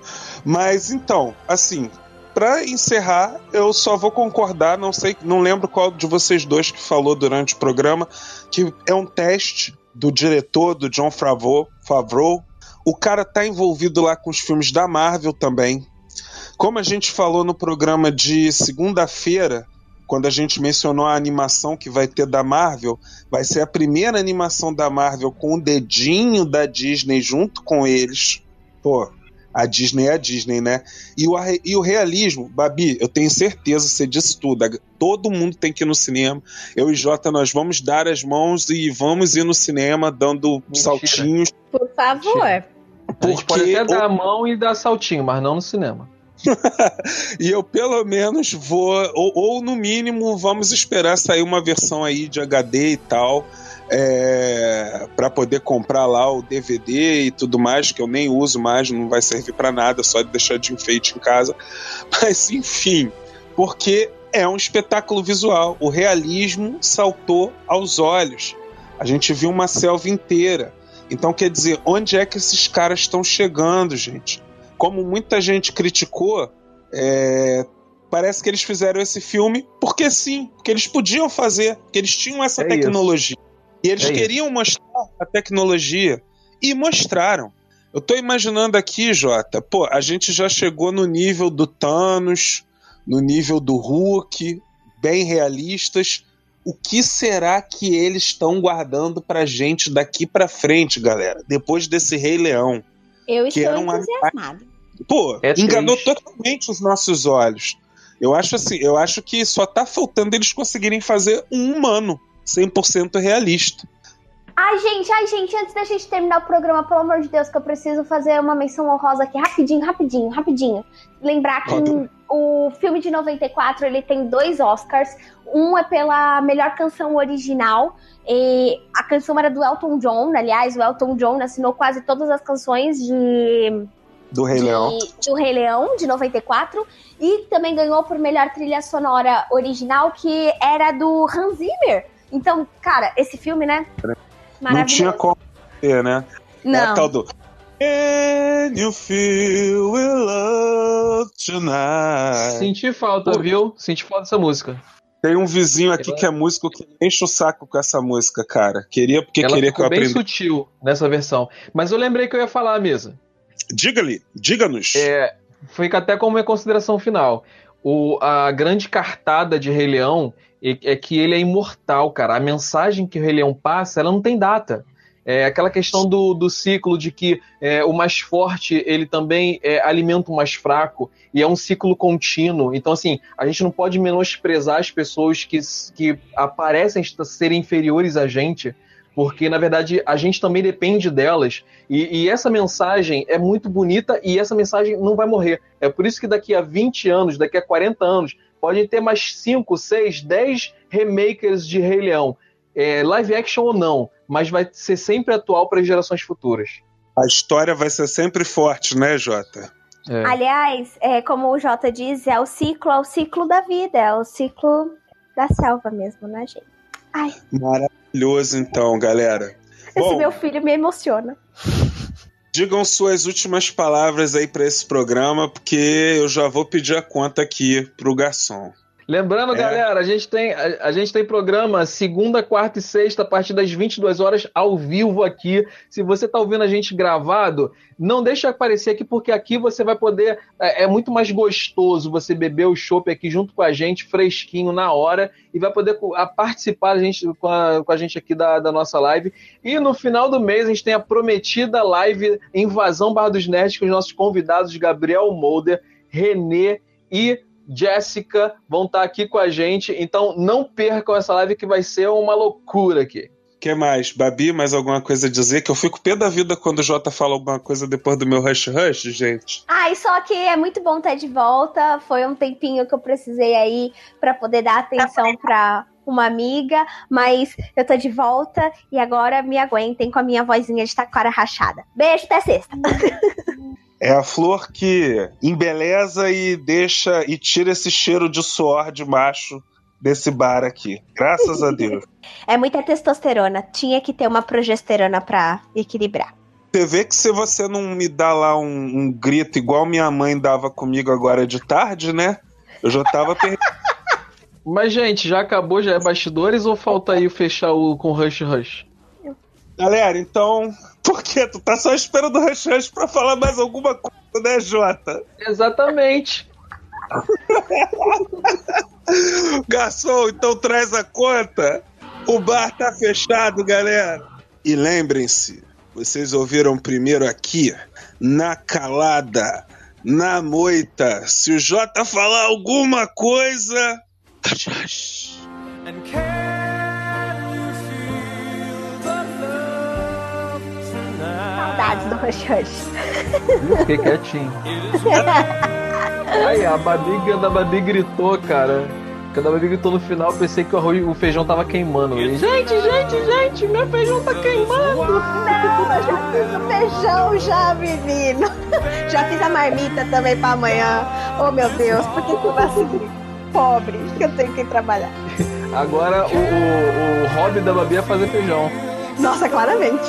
Mas então, assim, para encerrar, eu só vou concordar, não sei, não lembro qual de vocês dois que falou durante o programa, que é um teste do diretor, do John Favreau. Favreau. O cara tá envolvido lá com os filmes da Marvel também. Como a gente falou no programa de segunda-feira, quando a gente mencionou a animação que vai ter da Marvel, vai ser a primeira animação da Marvel com o dedinho da Disney junto com eles. Pô, a Disney é a Disney, né? E o, e o realismo, Babi, eu tenho certeza, você disse tudo. Todo mundo tem que ir no cinema. Eu e Jota, nós vamos dar as mãos e vamos ir no cinema dando Mentira. saltinhos.
Por favor.
Porque... A gente pode até dar a mão e dar saltinho, mas não no cinema.
e eu pelo menos vou, ou, ou no mínimo, vamos esperar sair uma versão aí de HD e tal é, para poder comprar lá o DVD e tudo mais, que eu nem uso mais, não vai servir para nada, só de deixar de enfeite em casa. Mas enfim, porque é um espetáculo visual. O realismo saltou aos olhos. A gente viu uma selva inteira. Então, quer dizer, onde é que esses caras estão chegando, gente? Como muita gente criticou, é, parece que eles fizeram esse filme porque sim, porque eles podiam fazer, porque eles tinham essa é tecnologia. Isso. E eles é queriam isso. mostrar a tecnologia e mostraram. Eu tô imaginando aqui, Jota, pô, a gente já chegou no nível do Thanos, no nível do Hulk, bem realistas. O que será que eles estão guardando pra gente daqui pra frente, galera? Depois desse Rei Leão.
Eu estou que era um entusiasmado.
Pô, é enganou totalmente os nossos olhos. Eu acho assim, eu acho que só tá faltando eles conseguirem fazer um humano 100% realista.
Ai, gente, ai, gente, antes da gente terminar o programa, pelo amor de Deus, que eu preciso fazer uma menção honrosa aqui, rapidinho, rapidinho, rapidinho. Lembrar que o filme de 94, ele tem dois Oscars. Um é pela melhor canção original, e a canção era do Elton John, aliás, o Elton John assinou quase todas as canções de...
Do Rei
de,
Leão.
Do Rei Leão, de 94. E também ganhou por melhor trilha sonora original, que era do Hans Zimmer então, cara, esse filme, né?
Não tinha como ter, né?
Não. É
a tal do Can you feel we love tonight?
Senti falta, Pô. viu? Senti falta dessa música.
Tem um vizinho aqui que é músico que enche o saco com essa música, cara. Queria porque
Ela
queria que eu aprendesse.
bem sutil nessa versão. Mas eu lembrei que eu ia falar a mesa.
Diga-lhe, diga-nos.
É, fica até como uma consideração final. O, a grande cartada de Rei Leão é que ele é imortal, cara. A mensagem que o Rei Leão passa, ela não tem data. É aquela questão do, do ciclo de que é, o mais forte ele também é, alimenta o mais fraco e é um ciclo contínuo. Então, assim, a gente não pode menosprezar as pessoas que, que aparecem serem inferiores a gente, porque na verdade a gente também depende delas. E, e, essa mensagem é muito bonita e essa mensagem não vai morrer. É por isso que daqui a 20 anos, daqui a 40 anos, podem ter mais 5, 6, 10 remakers de Rei Leão. É, live action ou não, mas vai ser sempre atual para gerações futuras.
A história vai ser sempre forte, né, Jota?
É. Aliás, é, como o Jota diz, é o ciclo, é o ciclo da vida, é o ciclo da selva mesmo, né, gente?
Ai. Maravilhoso, então, galera.
Esse Bom, meu filho me emociona.
Digam suas últimas palavras aí para esse programa, porque eu já vou pedir a conta aqui pro garçom.
Lembrando, é. galera, a gente, tem, a, a, gente tem programa segunda, quarta e sexta, a partir das 22 horas, ao vivo aqui. Se você está ouvindo a gente gravado, não deixe aparecer aqui, porque aqui você vai poder. É, é muito mais gostoso você beber o chopp aqui junto com a gente, fresquinho na hora, e vai poder a, participar a gente, com, a, com a gente aqui da, da nossa live. E no final do mês, a gente tem a prometida live Invasão Barra dos Nerds com os nossos convidados Gabriel Molder, Renê e Jéssica vão estar aqui com a gente. Então não percam essa live que vai ser uma loucura aqui.
que mais? Babi, mais alguma coisa a dizer? Que eu fico pé da vida quando o Jota fala alguma coisa depois do meu Rush Rush, gente.
Ai, só que é muito bom estar de volta. Foi um tempinho que eu precisei aí para poder dar atenção para uma amiga, mas eu tô de volta e agora me aguentem com a minha vozinha de taquara rachada. Beijo, até sexta.
É a flor que embeleza e deixa e tira esse cheiro de suor de macho desse bar aqui. Graças a Deus.
É muita testosterona. Tinha que ter uma progesterona pra equilibrar.
Você vê que se você não me dá lá um, um grito igual minha mãe dava comigo agora de tarde, né? Eu já tava perdendo.
Mas, gente, já acabou, já é bastidores ou falta aí fechar o com Rush Rush?
Galera, então por quê? Tu tá só esperando o Rush Rush pra falar mais alguma coisa, né, Jota?
Exatamente.
Garçom, então traz a conta. O bar tá fechado, galera. E lembrem-se, vocês ouviram primeiro aqui, na calada, na moita. Se o Jota falar alguma coisa. And
saudades do Rush Rush.
Fiquei quietinho. Aí, a Babi, a Babi gritou, cara. Quando a Babi gritou no final, pensei que o, arroz, o feijão tava queimando. gente, gente, gente, meu feijão tá queimando.
Não, eu já fiz o feijão já, menino. Já fiz a marmita também pra amanhã. Oh, meu Deus, por que tu vai assim? Pobre, que eu tenho que trabalhar.
Agora o, o, o hobby da Babi é fazer feijão.
Nossa, claramente.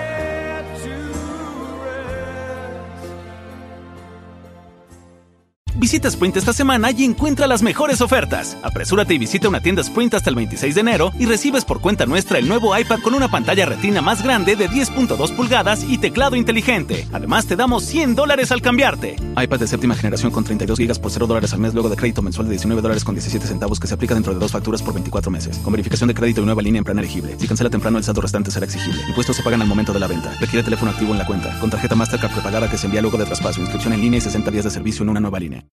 Visita Sprint esta semana y encuentra las mejores ofertas. Apresúrate y visita una tienda Sprint hasta el 26 de enero y recibes por cuenta nuestra el nuevo iPad con una pantalla retina más grande de 10.2 pulgadas y teclado inteligente. Además, te damos 100 dólares al cambiarte. iPad de séptima generación con 32 GB por 0 dólares al mes luego de crédito mensual de 19 dólares con 17 centavos que se aplica dentro de dos facturas por 24 meses. Con verificación de crédito y nueva línea en plan elegible. Si cancela temprano, el saldo restante será exigible. Impuestos se pagan al momento de la venta. Requiere teléfono activo en la cuenta. Con tarjeta Mastercard prepagada que se envía luego de traspaso. Inscripción en línea y 60 días de servicio en una nueva línea.